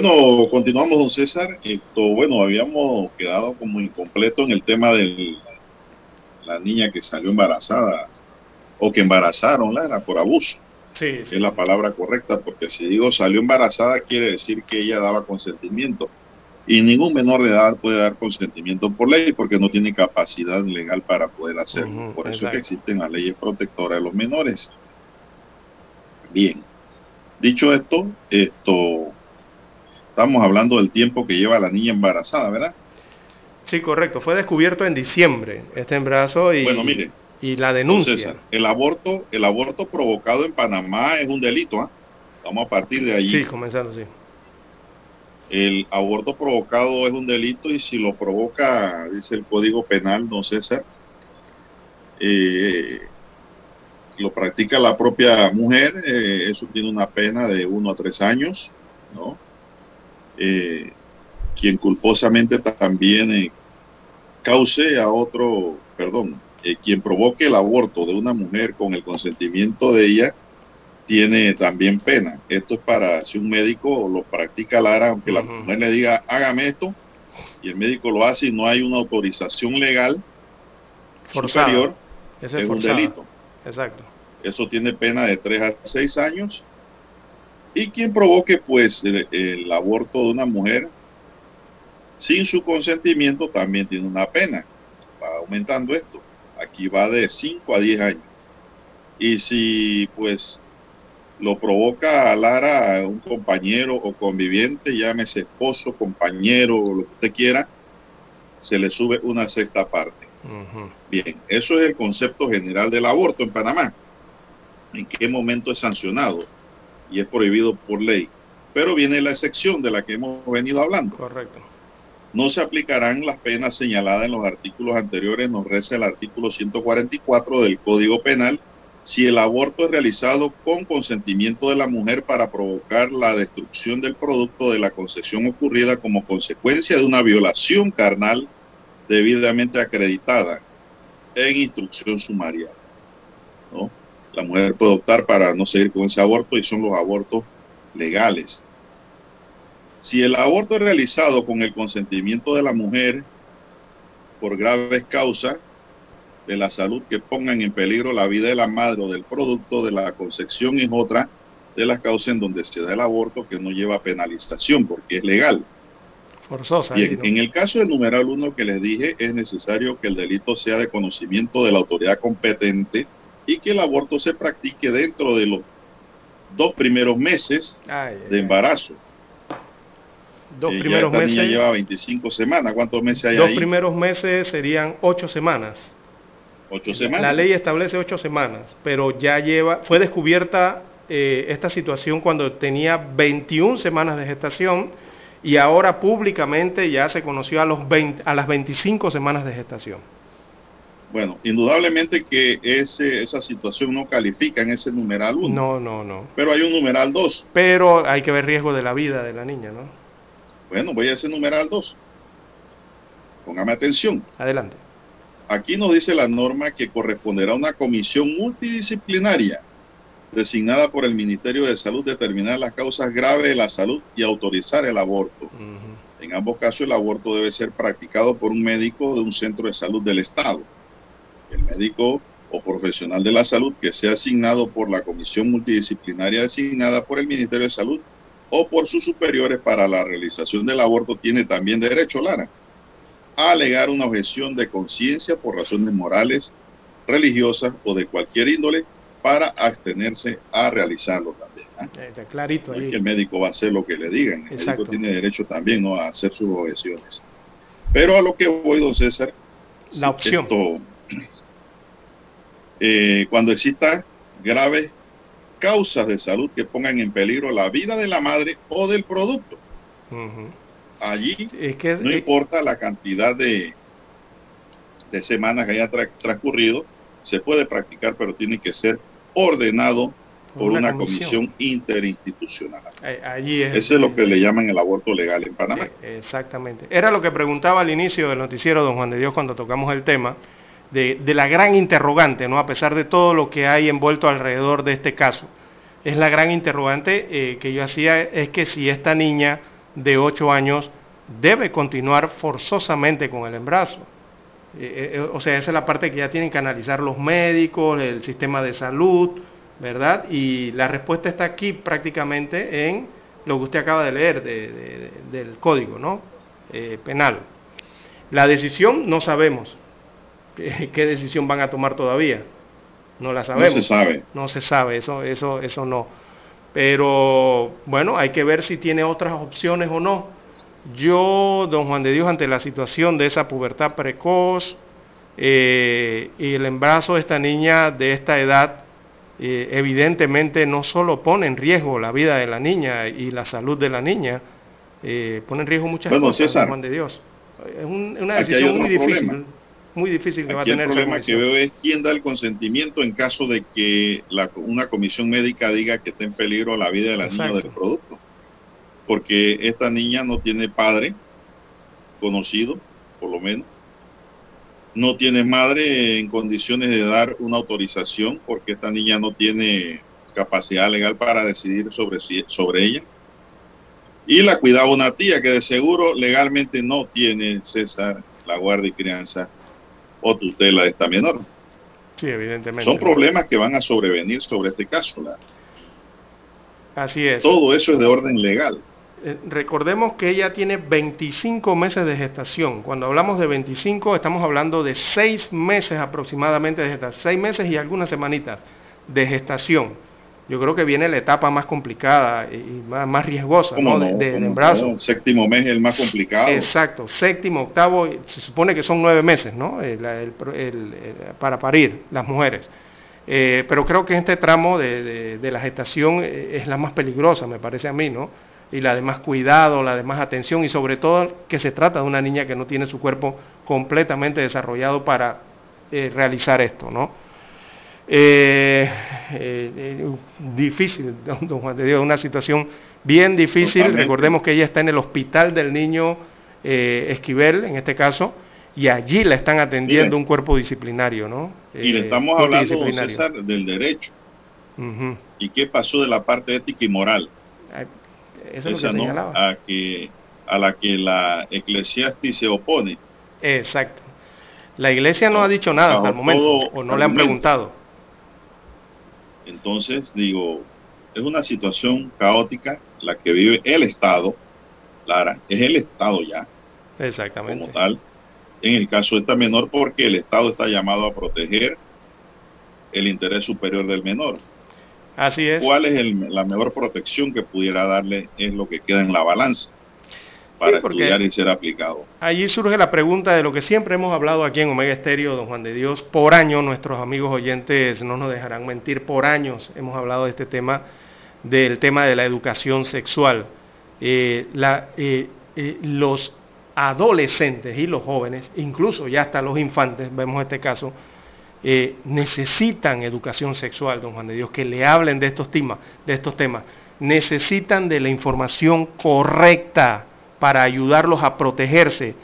Bueno, continuamos, don César. Esto, bueno, habíamos quedado como incompleto en el tema de la niña que salió embarazada o que embarazaron, Lara, por abuso. Sí, Es la palabra correcta, porque si digo salió embarazada, quiere decir que ella daba consentimiento. Y ningún menor de edad puede dar consentimiento por ley porque no tiene capacidad legal para poder hacerlo. Por eso es que existen las leyes protectoras de los menores. Bien. Dicho esto, esto estamos hablando del tiempo que lleva la niña embarazada, ¿verdad? Sí, correcto. Fue descubierto en diciembre este embarazo y, Bueno, mire, y la denuncia. César, el aborto, el aborto provocado en Panamá es un delito, ¿ah? Vamos a partir de allí. Sí, comenzando, sí. El aborto provocado es un delito y si lo provoca, dice el Código Penal, don César, eh, lo practica la propia mujer, eh, eso tiene una pena de uno a tres años, ¿no? Eh, quien culposamente también eh, cause a otro, perdón, eh, quien provoque el aborto de una mujer con el consentimiento de ella, tiene también pena. Esto es para si un médico lo practica Lara, aunque la mujer le diga hágame esto, y el médico lo hace y no hay una autorización legal Forzada. superior, es es un delito. Exacto. Eso tiene pena de 3 a 6 años. Y quien provoque pues el, el aborto de una mujer sin su consentimiento también tiene una pena. Va aumentando esto. Aquí va de 5 a 10 años. Y si pues lo provoca a Lara un compañero o conviviente, llámese esposo, compañero o lo que usted quiera, se le sube una sexta parte. Bien, eso es el concepto general del aborto en Panamá. ¿En qué momento es sancionado? Y es prohibido por ley. Pero viene la excepción de la que hemos venido hablando. Correcto. No se aplicarán las penas señaladas en los artículos anteriores, nos reza el artículo 144 del Código Penal, si el aborto es realizado con consentimiento de la mujer para provocar la destrucción del producto de la concepción ocurrida como consecuencia de una violación carnal debidamente acreditada en instrucción sumaria. La mujer puede optar para no seguir con ese aborto y son los abortos legales. Si el aborto es realizado con el consentimiento de la mujer por graves causas de la salud que pongan en peligro la vida de la madre o del producto de la concepción es otra de las causas en donde se da el aborto que no lleva penalización porque es legal. Forzosa. ahí, Bien, ¿no? en el caso del numeral 1 que les dije, es necesario que el delito sea de conocimiento de la autoridad competente y que el aborto se practique dentro de los dos primeros meses Ay, de ay. Dos primeros esta niña meses. lleva 25 semanas. ¿Cuántos meses hay Dos ahí? primeros meses serían ocho semanas. Ocho semanas. La ley establece ocho semanas, pero ya lleva, fue descubierta eh, esta situación cuando tenía 21 semanas de gestación y ahora públicamente ya se conoció a, los 20 a las 25 semanas de gestación. Bueno, indudablemente que ese, esa situación no califica en ese numeral 1. No, no, no. Pero hay un numeral 2. Pero hay que ver riesgo de la vida de la niña, ¿no? Bueno, voy a ese numeral 2. Póngame atención. Adelante. Aquí nos dice la norma que corresponderá a una comisión multidisciplinaria designada por el Ministerio de Salud determinar las causas graves de la salud y autorizar el aborto. En ambos casos el aborto debe ser practicado por un médico de un centro de salud del Estado. El médico o profesional de la salud que sea asignado por la comisión multidisciplinaria designada por el Ministerio de Salud o por sus superiores para la realización del aborto tiene también derecho, Lara, a alegar una objeción de conciencia por razones morales, religiosas o de cualquier índole para abstenerse a realizarlo también. ¿ah? Eh, Está clarito No es ahí. que el médico va a hacer lo que le digan, el Exacto. médico tiene derecho también ¿no? a hacer sus objeciones. Pero a lo que voy, don César, La opción. esto, eh, cuando exista graves causas de salud que pongan en peligro la vida de la madre o del producto. Allí Es que es- no eh, importa la cantidad de, de semanas que haya tra- transcurrido, se puede practicar, pero tiene que ser ordenado por Una una, comisión. comisión interinstitucional. eh, allí es. Ese es lo que le llaman el aborto legal en Panamá. Exactamente. Era lo que preguntaba al inicio del noticiero don Juan de Dios cuando tocamos el tema de, la gran interrogante, ¿no? A pesar de todo lo que hay envuelto alrededor de este caso. Es la gran interrogante eh, que yo hacía, es que si esta niña de 8 años debe continuar forzosamente con el embarazo. Eh, eh, o sea, esa es la parte que ya tienen que analizar los médicos, el sistema de salud, ¿verdad? Y la respuesta está aquí prácticamente en lo que usted acaba de leer de- de- de- del código ¿no? Penal. La decisión no sabemos. ¿Qué decisión van a tomar todavía? No la sabemos. se sabe. No se sabe, eso, eso, eso no. Pero bueno, hay que ver si tiene otras opciones o no. Yo, don Juan de Dios, ante la situación de esa pubertad precoz eh, y el embarazo de esta niña de esta edad, eh, evidentemente no solo pone en riesgo la vida de la niña y la salud de la niña, eh, pone en riesgo muchas Bueno, cosas, don César, Juan de Dios. Es un- una decisión muy difícil, problema. Muy difícil que va a el tener esa problema que veo es quién da el consentimiento en caso de que la- una comisión médica diga que está en peligro la vida de la niña del producto. Porque esta niña no tiene padre conocido, por lo menos. No tiene madre en condiciones de dar una autorización porque esta niña no tiene capacidad legal para decidir sobre, sobre ella. Y la cuidaba una tía que de seguro legalmente no tiene, César, la guardia y crianza o tutela de esta menor. Sí, evidentemente. Son problemas que van a sobrevenir sobre este caso. la- Así es. Todo eso es de orden legal. Eh, Recordemos que ella tiene 25 meses de gestación. Cuando hablamos de 25, estamos hablando de 6 meses aproximadamente de gestación. 6 meses y algunas semanitas de gestación. Yo creo que viene la etapa más complicada y más, más riesgosa ¿Cómo ¿no? de, no? de-. Séptimo mes es el más complicado. Exacto, séptimo, octavo, se supone que son nueve meses, ¿no? El- el- el- el- para parir las mujeres. Eh, pero creo que este tramo de, de- de la gestación eh, es la más peligrosa, me parece a mí, ¿no? Y la de más cuidado, la de más atención y sobre todo que se trata de una niña que no tiene su cuerpo completamente desarrollado para eh, realizar esto, ¿no? Eh, eh, difícil, don, Juan de Dios, una situación bien difícil. Totalmente. Recordemos que ella está en el hospital del niño eh, Esquivel, en este caso, y allí la están atendiendo un cuerpo disciplinario, ¿no? Y le Eh, estamos hablando, don. César, del derecho. ¿Y qué pasó de la parte ética y moral? Eso es Esa lo que no, a, que, a la que la eclesiástica se opone. Exacto. La iglesia no ha dicho nada hasta el momento, o no le han preguntado. Entonces, digo, es una situación caótica la que vive el Estado, Lara, es el Estado ya, Exactamente. como tal, en el caso de esta menor, porque el Estado está llamado a proteger el interés superior del menor. Así es. ¿Cuál es el- la mejor protección que pudiera darle? Es lo que queda en la balanza para porque- estudiar y ser aplicado. Allí surge la pregunta de lo que siempre hemos hablado aquí en Omega Estéreo, don Juan de Dios. Por años, nuestros amigos oyentes no nos dejarán mentir, por años hemos hablado de este tema, del tema de la educación sexual. Eh, la- eh, eh, los adolescentes y los jóvenes, incluso ya hasta los infantes, vemos este caso, necesitan educación sexual, don Juan de Dios, que le hablen de estos temas, de estos temas. Necesitan de la información correcta para ayudarlos a protegerse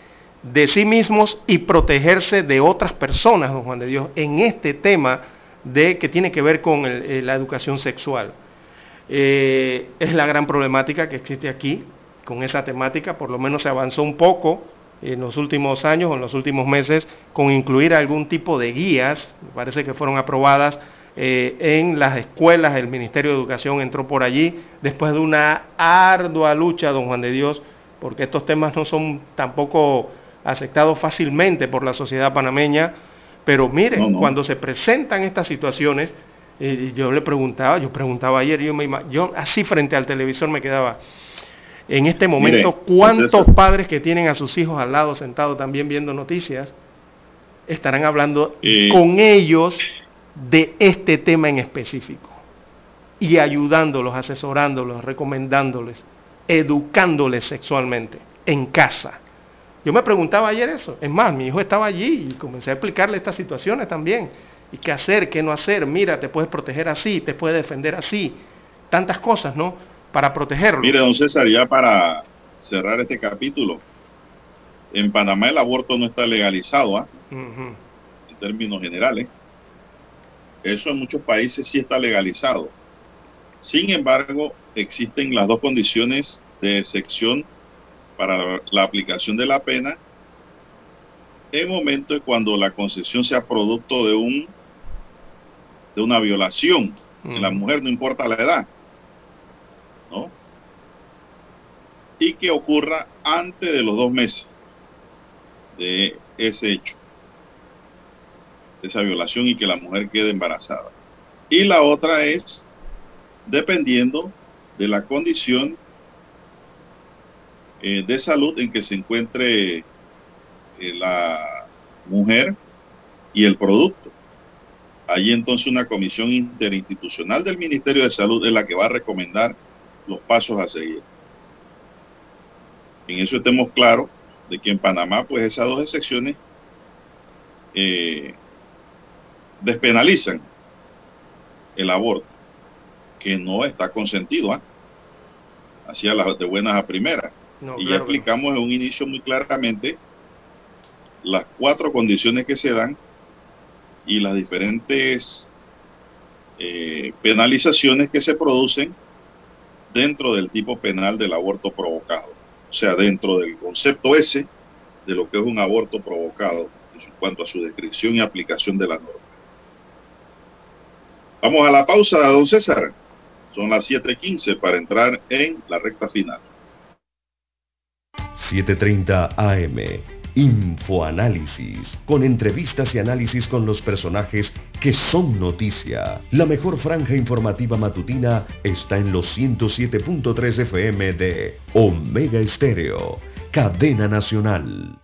de sí mismos y protegerse de otras personas, don Juan de Dios, en este tema de que tiene que ver con eh, la educación sexual. Eh, es la gran problemática que existe aquí con esa temática, por lo menos se avanzó un poco en los últimos años o en los últimos meses con incluir algún tipo de guías, parece que fueron aprobadas eh, en las escuelas, el Ministerio de Educación entró por allí después de una ardua lucha, don Juan de Dios, porque estos temas no son tampoco aceptados fácilmente por la sociedad panameña, pero miren, No, no. cuando se presentan estas situaciones, eh, yo le preguntaba, yo preguntaba ayer, yo, me, yo así frente al televisor me quedaba, en este momento, Mire, ¿cuántos padres que tienen a sus hijos al lado sentados también viendo noticias estarán hablando Eh, con ellos de este tema en específico? Y ayudándolos, asesorándolos, recomendándoles, educándoles sexualmente en casa. Yo me preguntaba ayer eso. Es más, mi hijo estaba allí y comencé a explicarle estas situaciones también. Y qué hacer, qué no hacer. Mira, te puedes proteger así, te puedes defender así. Tantas cosas, ¿no? Para protegerlo. Mire, don César, ya para cerrar este capítulo, en Panamá el aborto no está legalizado, ¿ah? En términos generales. Eso en muchos países sí está legalizado. Sin embargo, existen las dos condiciones de excepción para la, aplicación de la pena en momento cuando la concesión sea producto de un de una violación en la mujer, no importa la edad, ¿no? Y que ocurra antes de los dos meses de ese hecho, de esa violación y que la mujer quede embarazada. Y la otra es dependiendo de la condición eh, de salud en que se encuentre eh, la mujer y el producto. Allí entonces una comisión interinstitucional del Ministerio de Salud es la que va a recomendar los pasos a seguir. En eso estemos claros de que en Panamá pues esas dos excepciones eh, despenalizan el aborto, que no está consentido, ¿ah? así a las de buenas a primeras. No, y ya no. explicamos en un inicio muy claramente las cuatro condiciones que se dan y las diferentes eh, penalizaciones que se producen dentro del tipo penal del aborto provocado. O sea, dentro del concepto ese de lo que es un aborto provocado en cuanto a su descripción y aplicación de la norma. Vamos a la pausa, don César. Son las 7:15 para entrar en la recta final. 7.30 AM, Infoanálisis, con entrevistas y análisis con los personajes que son noticia. La mejor franja informativa matutina está en los 107.3 FM de Omega Estéreo, cadena nacional.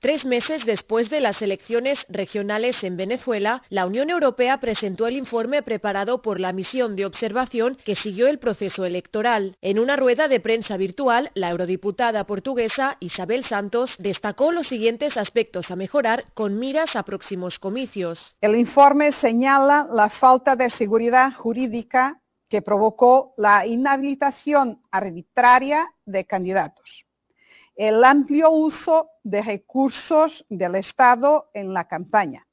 Tres meses después de las elecciones regionales en Venezuela, la Unión Europea presentó el informe preparado por la misión de observación que siguió el proceso electoral. En una rueda de prensa virtual, la eurodiputada portuguesa Isabel Santos destacó los siguientes aspectos a mejorar con miras a próximos comicios. El informe señala la falta de seguridad jurídica que provocó la inhabilitación arbitraria de candidatos el amplio uso de recursos del Estado en la campaña,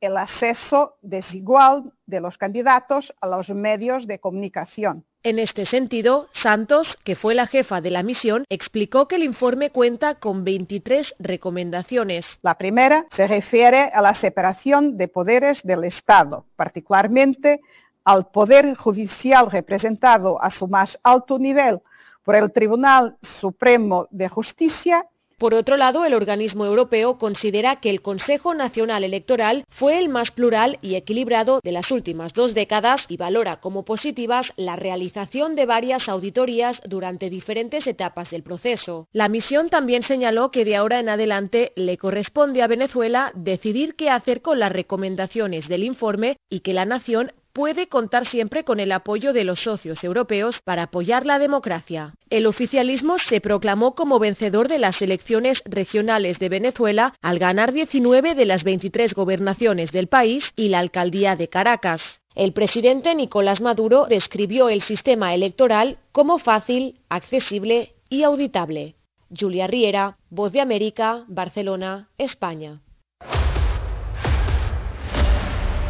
el acceso desigual de los candidatos a los medios de comunicación. En este sentido, Santos, que fue la jefa de la misión, explicó que el informe cuenta con 23 recomendaciones. La primera se refiere a la separación de poderes del Estado, particularmente al Poder Judicial representado a su más alto nivel por el Tribunal Supremo de Justicia. Por otro lado, el organismo europeo considera que el Consejo Nacional Electoral fue el más plural y equilibrado de las últimas dos décadas y valora como positivas la realización de varias auditorías durante diferentes etapas del proceso. La misión también señaló que de ahora en adelante le corresponde a Venezuela decidir qué hacer con las recomendaciones del informe y que la nación puede contar siempre con el apoyo de los socios europeos para apoyar la democracia. El oficialismo se proclamó como vencedor de las elecciones regionales de Venezuela al ganar 19 de las 23 gobernaciones del país y la alcaldía de Caracas. El presidente Nicolás Maduro describió el sistema electoral como fácil, accesible y auditable. Julia Riera, Voz de América, Barcelona, España.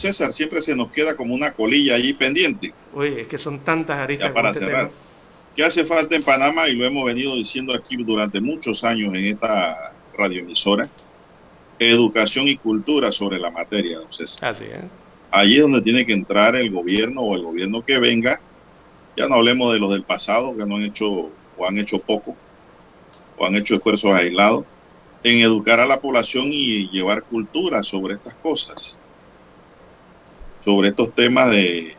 César, siempre se nos queda como una colilla allí pendiente. Oye, es que son tantas aristas. Ya para cerrar. ¿Qué hace falta en Panamá? Y lo hemos venido diciendo aquí durante muchos años en esta radioemisora. Educación y cultura sobre la materia, don César. Así es. Allí es donde tiene que entrar el gobierno o el gobierno que venga. Ya no hablemos de los del pasado, que no han hecho o han hecho poco o han hecho esfuerzos aislados en educar a la población y llevar cultura sobre estas cosas sobre estos temas de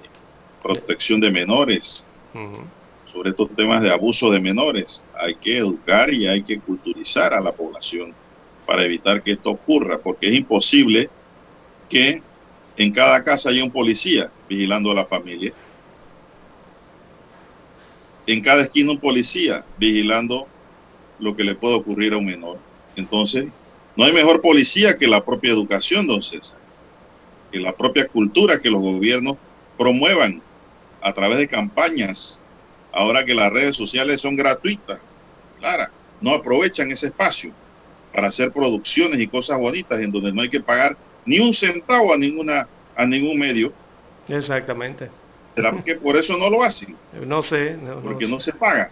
protección de menores, sobre estos temas de abuso de menores. Hay que educar y hay que culturizar a la población para evitar que esto ocurra, porque es imposible que en cada casa haya un policía vigilando a la familia. En cada esquina un policía vigilando lo que le puede ocurrir a un menor. Entonces, no hay mejor policía que la propia educación, don César que la propia cultura que los gobiernos promuevan a través de campañas, ahora que las redes sociales son gratuitas, claro, no aprovechan ese espacio para hacer producciones y cosas bonitas en donde no hay que pagar ni un centavo a ninguna a ningún medio. Exactamente. ¿Será que por eso no lo hacen? No sé. No, Porque no no se paga.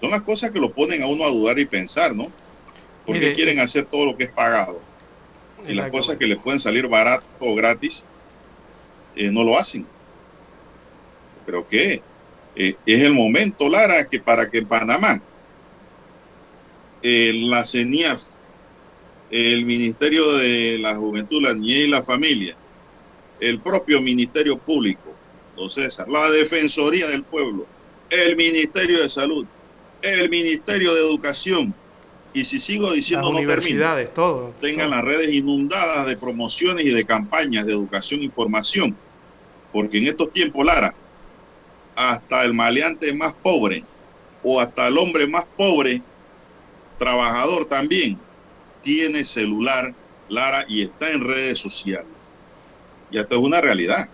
Son las cosas que lo ponen a uno a dudar y pensar, ¿no? Porque quieren hacer todo lo que es pagado. Y las cosas que le pueden salir barato o gratis, eh, no lo hacen. Pero que eh, es el momento, Lara, que para que en Panamá eh, la CENIAF, el Ministerio de la Juventud, la Niñez y la Familia, el propio Ministerio Público, don César, la Defensoría del Pueblo, el Ministerio de Salud, el Ministerio de Educación, y si sigo diciendo Las no termino, universidades, todo. tengan todo. las redes inundadas de promociones y de campañas de educación e información. Porque en estos tiempos, Lara, hasta el maleante más pobre o hasta el hombre más pobre, trabajador también, tiene celular, Lara, y está en redes sociales. Y esto es una realidad.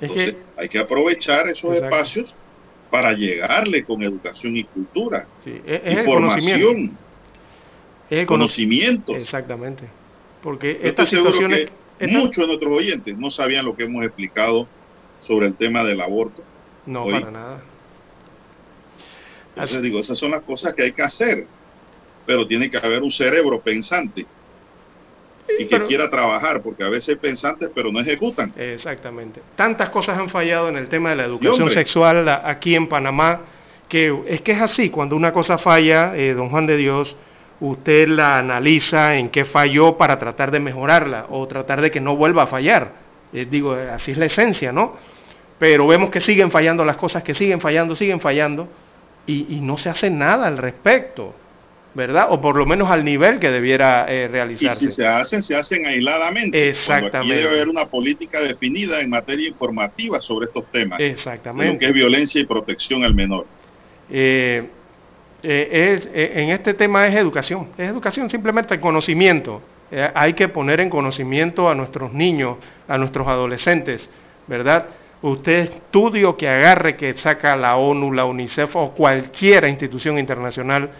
Es Entonces, que hay que aprovechar esos Exacto. espacios para llegarle con educación y cultura, sí, es, información. Es el cono- conocimientos. Exactamente. Porque Yo estas situaciones... muchos de nuestros oyentes no sabían lo que hemos explicado sobre el tema del aborto. No, hoy. para nada. Entonces digo, esas son las cosas que hay que hacer, pero tiene que haber un cerebro pensante y que pero- quiera trabajar, porque a veces pensantes pero no ejecutan. Exactamente. Tantas cosas han fallado en el tema de la educación sexual aquí en Panamá, que es que es así, cuando una cosa falla, eh, don Juan de Dios, usted la analiza en qué falló para tratar de mejorarla o tratar de que no vuelva a fallar. Eh, digo, eh, así es la esencia, ¿no? Pero vemos que siguen fallando las cosas, que siguen fallando, siguen fallando, y, y no se hace nada al respecto, ¿verdad? O por lo menos al nivel que debiera eh, Y realizarse. si se hacen, se hacen aisladamente. Exactamente. aquí debe haber una política definida en materia informativa sobre estos temas. De Exactamente. lo que es violencia y protección al menor. Eh, eh, eh, en este tema es educación, es educación, simplemente conocimiento. Eh, hay que poner en conocimiento a nuestros niños, a nuestros adolescentes, ¿verdad? Usted estudio que agarre, que saca la ONU, la UNICEF o cualquier institución internacional,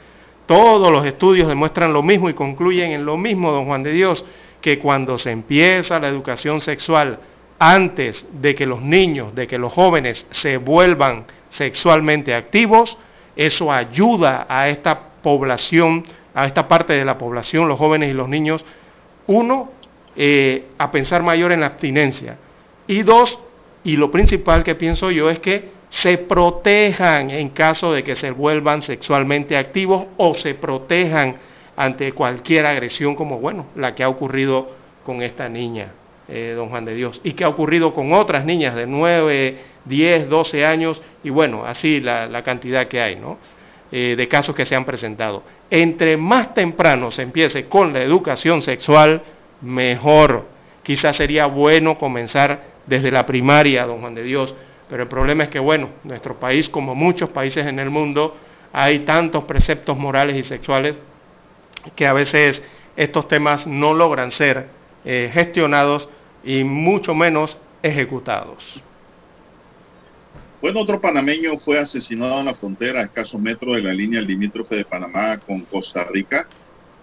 todos los estudios demuestran lo mismo y concluyen en lo mismo, don Juan de Dios, que cuando se empieza la educación sexual antes de que los niños, de que los jóvenes se vuelvan sexualmente activos, eso ayuda a esta población, a esta parte de la población, los jóvenes y los niños, uno, eh, a pensar mayor en la abstinencia. Y dos, y lo principal que pienso yo es que se protejan en caso de que se vuelvan sexualmente activos o se protejan ante cualquier agresión como, bueno, la que ha ocurrido con esta niña, eh, don Juan de Dios, y que ha ocurrido con otras niñas de 9, 10, 12 años, y bueno, así la, cantidad que hay, ¿no? Eh, de casos que se han presentado. Entre más temprano se empiece con la educación sexual, mejor. Quizás sería bueno comenzar desde la primaria, don Juan de Dios, pero el problema es que, bueno, nuestro país, como muchos países en el mundo, hay tantos preceptos morales y sexuales que a veces estos temas no logran ser eh, gestionados y mucho menos ejecutados. Bueno, otro panameño fue asesinado en la frontera a escasos metros de la línea limítrofe de Panamá con Costa Rica.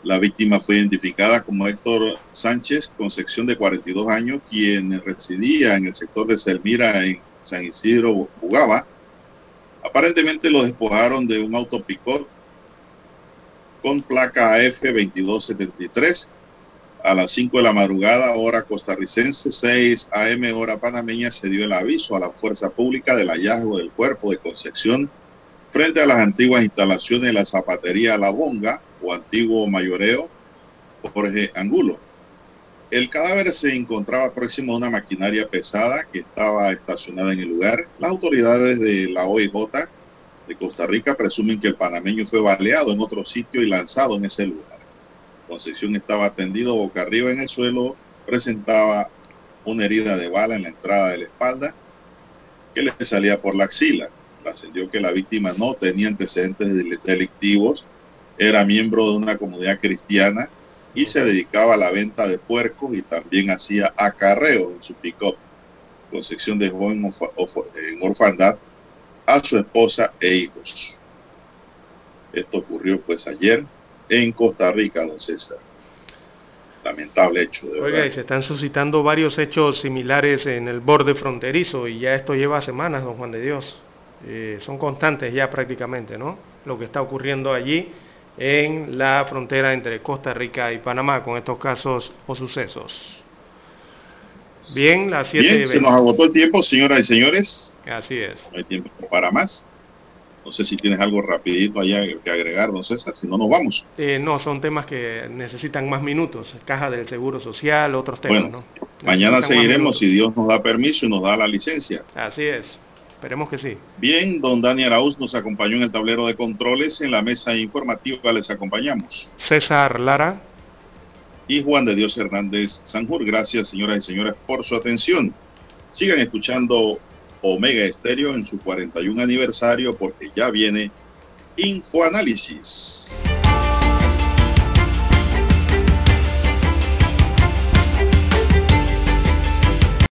La víctima fue identificada como Héctor Sánchez Concepción de 42 años, quien residía en el sector de Selmira en San Isidro, Bugaba. Aparentemente lo despojaron de un auto picot con placa AF2273 a las 5 de la madrugada, hora costarricense, 6 AM, hora panameña, se dio el aviso a la fuerza pública del hallazgo del cuerpo de Concepción frente a las antiguas instalaciones de la zapatería La Bonga o antiguo mayoreo Jorge Angulo. El cadáver se encontraba próximo a una maquinaria pesada que estaba estacionada en el lugar. Las autoridades de la OIJ de Costa Rica presumen que el panameño fue baleado en otro sitio y lanzado en ese lugar. Concepción estaba tendido boca arriba en el suelo, presentaba una herida de bala en la entrada de la espalda que le salía por la axila. Trascendió que la víctima no tenía antecedentes del- delictivos, era miembro de una comunidad cristiana y se dedicaba a la venta de puercos y también hacía acarreos en su pick-up. Concepción dejó en, en orfandad a su esposa e hijos. Esto ocurrió pues ayer en Costa Rica, don César. Lamentable hecho, de Oiga, y se están suscitando varios hechos similares en el borde fronterizo y ya esto lleva semanas, don Juan de Dios. Eh, son constantes ya prácticamente, ¿no? Lo que está ocurriendo allí en la frontera entre Costa Rica y Panamá con estos casos o sucesos. Bien, las 7 Bien, se nos agotó el tiempo, señoras y señores. Así es. No hay tiempo para más. No sé si tienes algo rapidito allá que agregar, don César. Si no, nos vamos. Eh, no, son temas que necesitan más minutos. Caja del Seguro Social, otros temas, Bueno, ¿no? Mañana seguiremos si Dios nos da permiso y nos da la licencia. Así es. Esperemos que sí. Bien, don Dani Arauz nos acompañó en el tablero de controles. En la mesa informativa les acompañamos. César Lara. Y Juan de Dios Hernández Sanjur. Gracias, señoras y señores, por su atención. Sigan escuchando Omega Estéreo en su 41 aniversario porque ya viene Infoanálisis.